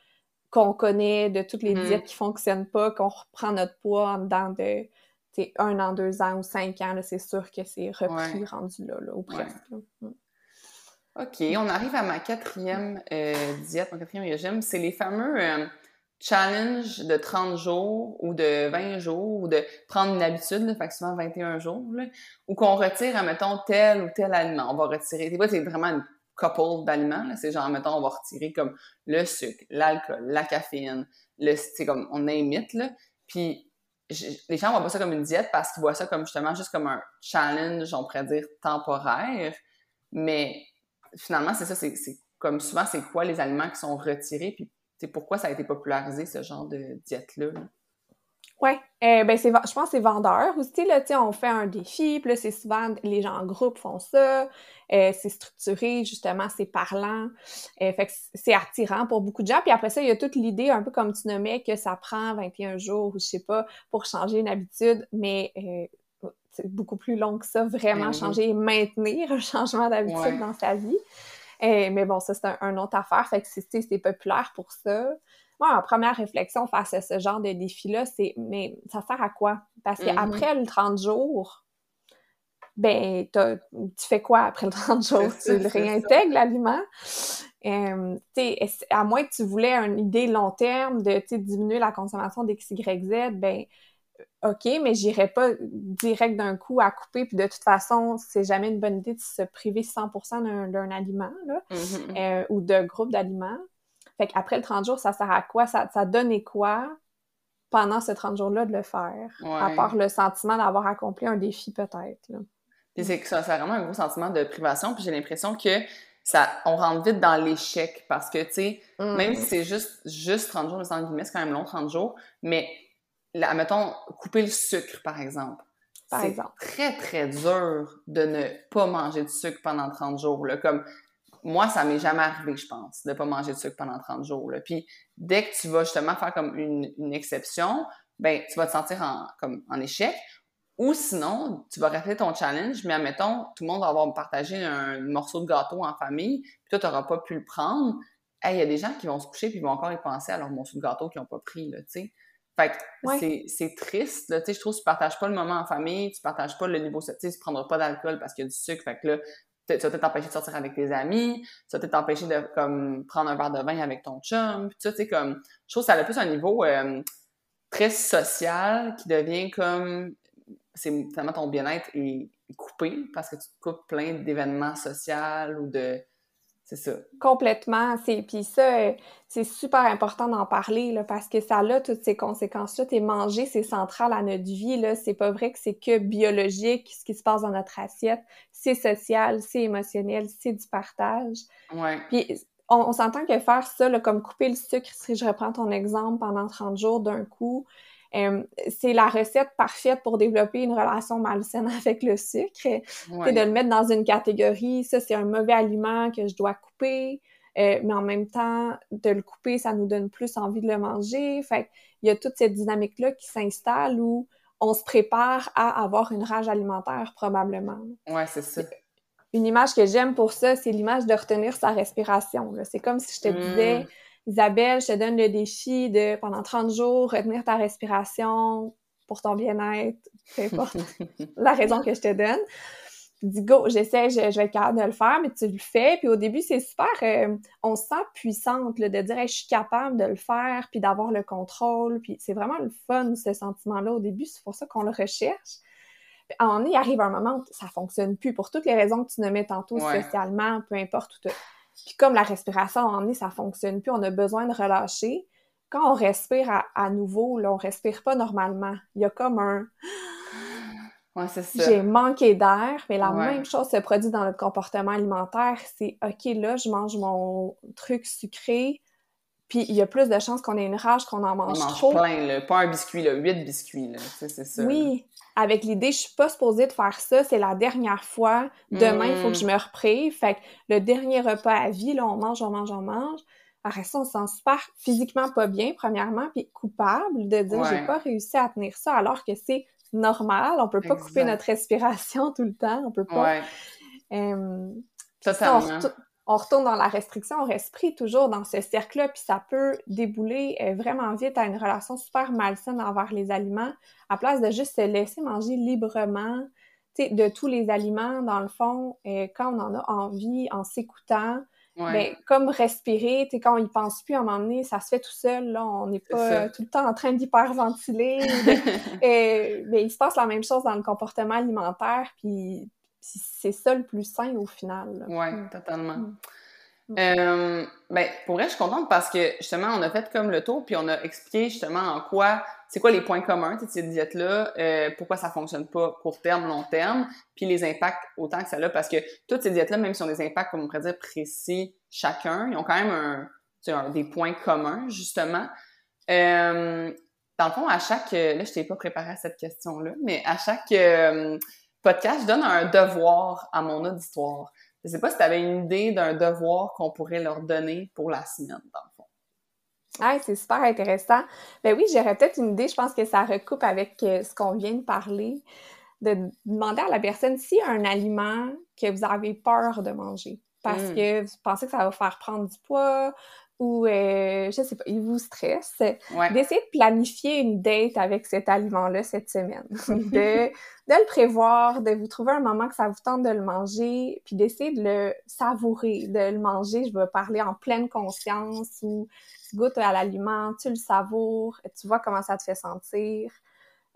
qu'on connaît, de toutes les mm-hmm. diètes qui fonctionnent pas, qu'on reprend notre poids en dedans de un an, deux ans ou cinq ans. C'est sûr que c'est repris, rendu là, là, ou presque. Mm. OK, on arrive à ma quatrième euh, diète, mon quatrième régime. C'est les fameux euh, challenges de 30 jours ou de 20 jours ou de prendre une habitude, là, fait que souvent 21 jours, là, ou qu'on retire, mettons, tel ou tel aliment. On va retirer, c'est vraiment une couple d'aliments, c'est genre, mettons, on va retirer comme le sucre, l'alcool, la caféine, le, c'est comme, on imite, là. Puis, les gens voient pas ça comme une diète parce qu'ils voient ça comme justement juste comme un challenge, on pourrait dire, temporaire. Mais finalement, c'est ça, c'est comme souvent, c'est quoi les aliments qui sont retirés, puis pourquoi ça a été popularisé, ce genre de diète-là? Oui, euh, ben c'est, je pense que c'est vendeur aussi, là, on fait un défi, puis là, c'est souvent, les gens en groupe font ça, euh, c'est structuré, justement, c'est parlant, euh, fait que c'est attirant pour beaucoup de gens, puis après ça, il y a toute l'idée, un peu comme tu nommais, que ça prend 21 jours, ou je sais pas, pour changer une habitude, mais c'est beaucoup plus long que ça, vraiment ben changer et maintenir un changement d'habitude dans sa vie. Et, mais bon, ça, c'est un, autre affaire. Fait que c'est populaire pour ça. Moi, ma première réflexion face à ce genre de défi-là, c'est mais ça sert à quoi? Parce qu'après mm-hmm. le 30 jours, ben, tu fais quoi après le 30 jours? Tu le réintègres, l'aliment? Euh, à moins que tu voulais une idée long terme de diminuer la consommation d'XYZ, ben, OK, mais j'irai pas direct d'un coup à couper, puis de toute façon, c'est jamais une bonne idée de se priver 100% d'un aliment, là, mm-hmm. euh, ou d'un groupe d'aliments. Fait qu'après le 30 jours, ça sert à quoi? Ça, ça donnait quoi pendant ce 30 jours-là de le faire? À part le sentiment d'avoir accompli un défi, peut-être. C'est que ça, c'est vraiment un gros sentiment de privation, puis j'ai l'impression que ça, on rentre vite dans l'échec parce que, tu sais, même mm. si c'est juste, juste 30 jours, le guillemets, c'est quand même long, 30 jours, mais mettons, couper le sucre, par exemple. C'est très, très dur de ne pas manger de sucre pendant 30 jours. Là. Comme, moi, ça m'est jamais arrivé, je pense, de ne pas manger de sucre pendant 30 jours. Là. Puis, dès que tu vas justement faire comme une, une exception, ben, tu vas te sentir en, comme, en échec. Ou sinon, tu vas rester ton challenge, mais admettons, tout le monde va avoir partagé un morceau de gâteau en famille, puis toi, tu n'auras pas pu le prendre. Il y a des gens qui vont se coucher puis vont encore y penser à leur morceau de gâteau qu'ils n'ont pas pris, tu sais. Fait que c'est triste, là, tu sais, je trouve que tu partages pas le moment en famille, tu partages pas le niveau, tu sais, tu prendras pas d'alcool parce qu'il y a du sucre, fait que là, tu vas peut-être t'empêcher de sortir avec tes amis, ça va peut-être t'empêcher de, comme, prendre un verre de vin avec ton chum, pis tu sais, comme, je trouve que ça a plus un niveau euh, très social qui devient comme, c'est finalement ton bien-être est coupé parce que tu te coupes plein d'événements sociaux ou de, c'est ça. Complètement. C'est, puis ça, c'est super important d'en parler là, parce que ça a toutes ces conséquences-là. T'es manger, c'est central à notre vie. Là. C'est pas vrai que c'est que biologique, ce qui se passe dans notre assiette. C'est social, c'est émotionnel, c'est du partage. Ouais. Puis on, s'entend que faire ça, là, comme couper le sucre, si je reprends ton exemple pendant 30 jours d'un coup, euh, c'est la recette parfaite pour développer une relation malsaine avec le sucre. C'est de le mettre dans une catégorie, ça c'est un mauvais aliment que je dois couper, euh, mais en même temps, de le couper, ça nous donne plus envie de le manger. Fait il y a toute cette dynamique-là qui s'installe où on se prépare à avoir une rage alimentaire probablement. Ouais, c'est ça. Une image que j'aime pour ça, c'est l'image de retenir sa respiration. C'est comme si je te disais, mmh. Isabelle, je te donne le défi de, pendant 30 jours, retenir ta respiration pour ton bien-être, peu importe la raison que je te donne. Dis go, j'essaie, je, vais être capable de le faire, mais tu le fais. Puis au début, c'est super, euh, on se sent puissante de dire je suis capable de le faire, puis d'avoir le contrôle. Puis c'est vraiment le fun, ce sentiment-là au début. C'est pour ça qu'on le recherche. Puis, à un moment donné, il arrive un moment où ça fonctionne plus pour toutes les raisons que tu nommais tantôt, socialement, peu importe. Tout, puis comme la respiration, à un ça fonctionne plus, on a besoin de relâcher. Quand on respire à, nouveau, là, on respire pas normalement. Il y a comme un... Ouais. J'ai manqué d'air, mais la même chose se produit dans notre comportement alimentaire. C'est OK, là, je mange mon truc sucré, puis il y a plus de chances qu'on ait une rage qu'on en mange, on mange trop. plein, là. Pas un biscuit, là. Huit biscuits, là. c'est ça. Oui avec l'idée, je suis pas supposée de faire ça, c'est la dernière fois, demain, il faut que mm. je me reprive. Fait que le dernier repas à vie, là, on mange, on mange, on mange. après ça, on se sent super physiquement pas bien, premièrement, puis coupable de dire j'ai pas réussi à tenir ça alors que c'est normal. On peut pas couper notre respiration tout le temps. On peut pas. Euh, Totalement. on, retourne dans la restriction, on respire toujours dans ce cercle-là, puis ça peut débouler euh, vraiment vite à une relation super malsaine envers les aliments, à place de juste se laisser manger librement de tous les aliments, dans le fond, euh, quand on en a envie, en s'écoutant, ben, comme respirer, tu quand on y pense plus à un moment donné, ça se fait tout seul, là, on n'est pas tout le temps en train d'hyperventiler. et, mais il se passe la même chose dans le comportement alimentaire, puis, c'est ça le plus sain au final. Oui, mm. totalement. Mm. Euh, ben, pour vrai, je suis contente parce que justement, on a fait comme le tour, puis on a expliqué justement en quoi, c'est quoi les points communs de cette diète-là, euh, pourquoi ça fonctionne pas court terme, long terme, puis les impacts autant que ça a, parce que toutes ces diètes-là, même si ont des impacts, comme on pourrait dire, précis chacun, ils ont quand même un, des points communs, justement. Euh, dans le fond, à chaque, là, je t'ai pas préparé à cette question-là, mais à chaque podcast, je donne un devoir à mon auditoire. Je sais pas si tu avais une idée d'un devoir qu'on pourrait leur donner pour la semaine, dans le fond. Ah, c'est super intéressant. Ben oui, j'aurais peut-être une idée. Je pense que ça recoupe avec euh, ce qu'on vient de parler. De demander à la personne a un aliment que vous avez peur de manger parce hmm. que vous pensez que ça va vous faire prendre du poids ou, euh, je sais pas, il vous stresse, d'essayer de planifier une date avec cet aliment-là cette semaine. de, de le prévoir, de vous trouver un moment que ça vous tente de le manger, puis d'essayer de le savourer, de le manger. Je veux parler en pleine conscience ou tu goûtes à l'aliment, tu le savoures, tu vois comment ça te fait sentir.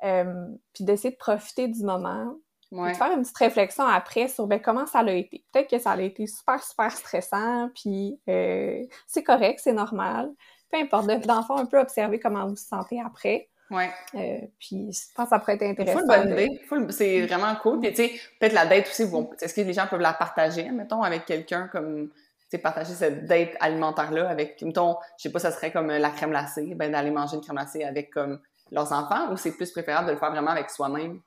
Euh, puis d'essayer de profiter du moment. Ouais. De faire une petite réflexion après sur ben, comment ça l'a été. Peut-être que ça a été super, super stressant, puis euh, c'est correct, c'est normal. Peu importe, d'enfant un peu observer comment vous vous sentez après. Ouais. Euh, puis je pense que ça pourrait être intéressant. Full bonne idée. C'est vraiment cool. Puis tu sais, peut-être la date aussi, est-ce que les gens peuvent la partager, mettons, avec quelqu'un comme sais, partager cette date alimentaire-là avec, mettons, je sais pas, ça serait comme la crème glacée, ben d'aller manger une crème glacée avec comme leurs enfants, ou c'est plus préférable de le faire vraiment avec soi-même?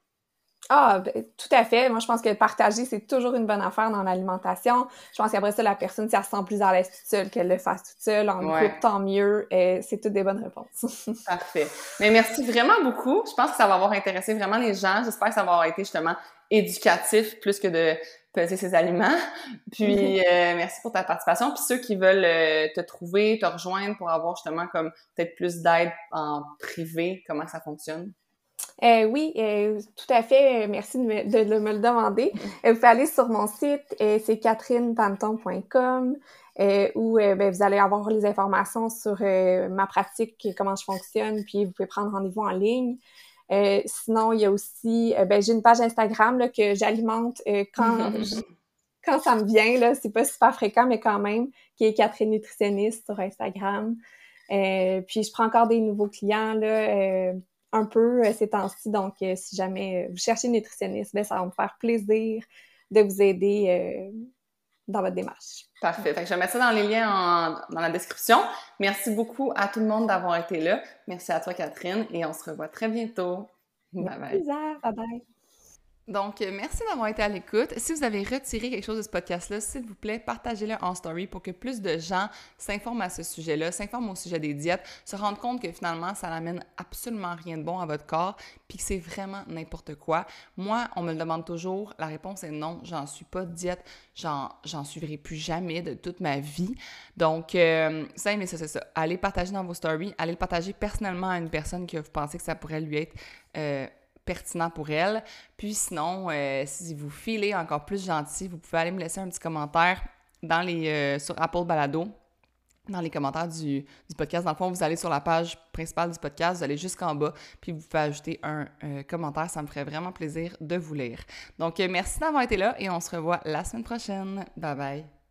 Ah, ben, tout à fait. Moi, je pense que partager, c'est toujours une bonne affaire dans l'alimentation. Je pense qu'après ça, la personne, si elle se sent plus à l'aise toute seule, qu'elle le fasse toute seule, en groupe, tant mieux. Et c'est toutes des bonnes réponses. Parfait. Mais merci vraiment beaucoup. Je pense que ça va avoir intéressé vraiment les gens. J'espère que ça va avoir été justement éducatif plus que de peser ses aliments. Puis euh, merci pour ta participation. Puis ceux qui veulent euh, te trouver, te rejoindre pour avoir justement comme peut-être plus d'aide en privé, comment ça fonctionne? Euh, oui, tout à fait. Merci de me, de, me le demander. vous pouvez aller sur mon site, c'est catherinepanton.com, où ben, vous allez avoir les informations sur ma pratique, comment je fonctionne, puis vous pouvez prendre rendez-vous en ligne. Euh, sinon, il y a aussi, euh, ben, j'ai une page Instagram là, que j'alimente euh, quand, quand ça me vient. Là, c'est pas super fréquent, mais quand même, qui est Catherine Nutritionniste sur Instagram. puis je prends encore des nouveaux clients là, un peu ces temps-ci. Donc, si jamais vous cherchez une nutritionniste, ben, ça va me faire plaisir de vous aider dans votre démarche. Parfait. je vais mettre ça dans les liens dans la description. Merci beaucoup à tout le monde d'avoir été là. Merci à toi, Catherine, et on se revoit très bientôt. Bye bye. Bye bye. Donc, euh, merci d'avoir été à l'écoute. Si vous avez retiré quelque chose de ce podcast-là, s'il vous plaît, partagez-le en story pour que plus de gens s'informent à ce sujet-là, s'informent au sujet des diètes, se rendent compte que finalement, ça n'amène absolument rien de bon à votre corps, puis que c'est vraiment n'importe quoi. Moi, on me le demande toujours, la réponse est non, j'en suis pas de diète, j'en suivrai plus jamais de toute ma vie. Donc, euh, ça, mais ça, c'est ça. Allez partager dans vos stories, allez le partager personnellement à une personne que vous pensez que ça pourrait lui être... Euh, pertinent pour elle. Puis sinon, euh, si vous filez encore plus gentil, vous pouvez aller me laisser un petit commentaire dans les, euh, sur Apple Balado, dans les commentaires du, du, podcast. Dans le fond, vous allez sur la page principale du podcast, vous allez jusqu'en bas, puis vous pouvez ajouter un euh, commentaire. Ça me ferait vraiment plaisir de vous lire. Donc, merci d'avoir été là et on se revoit la semaine prochaine. Bye bye.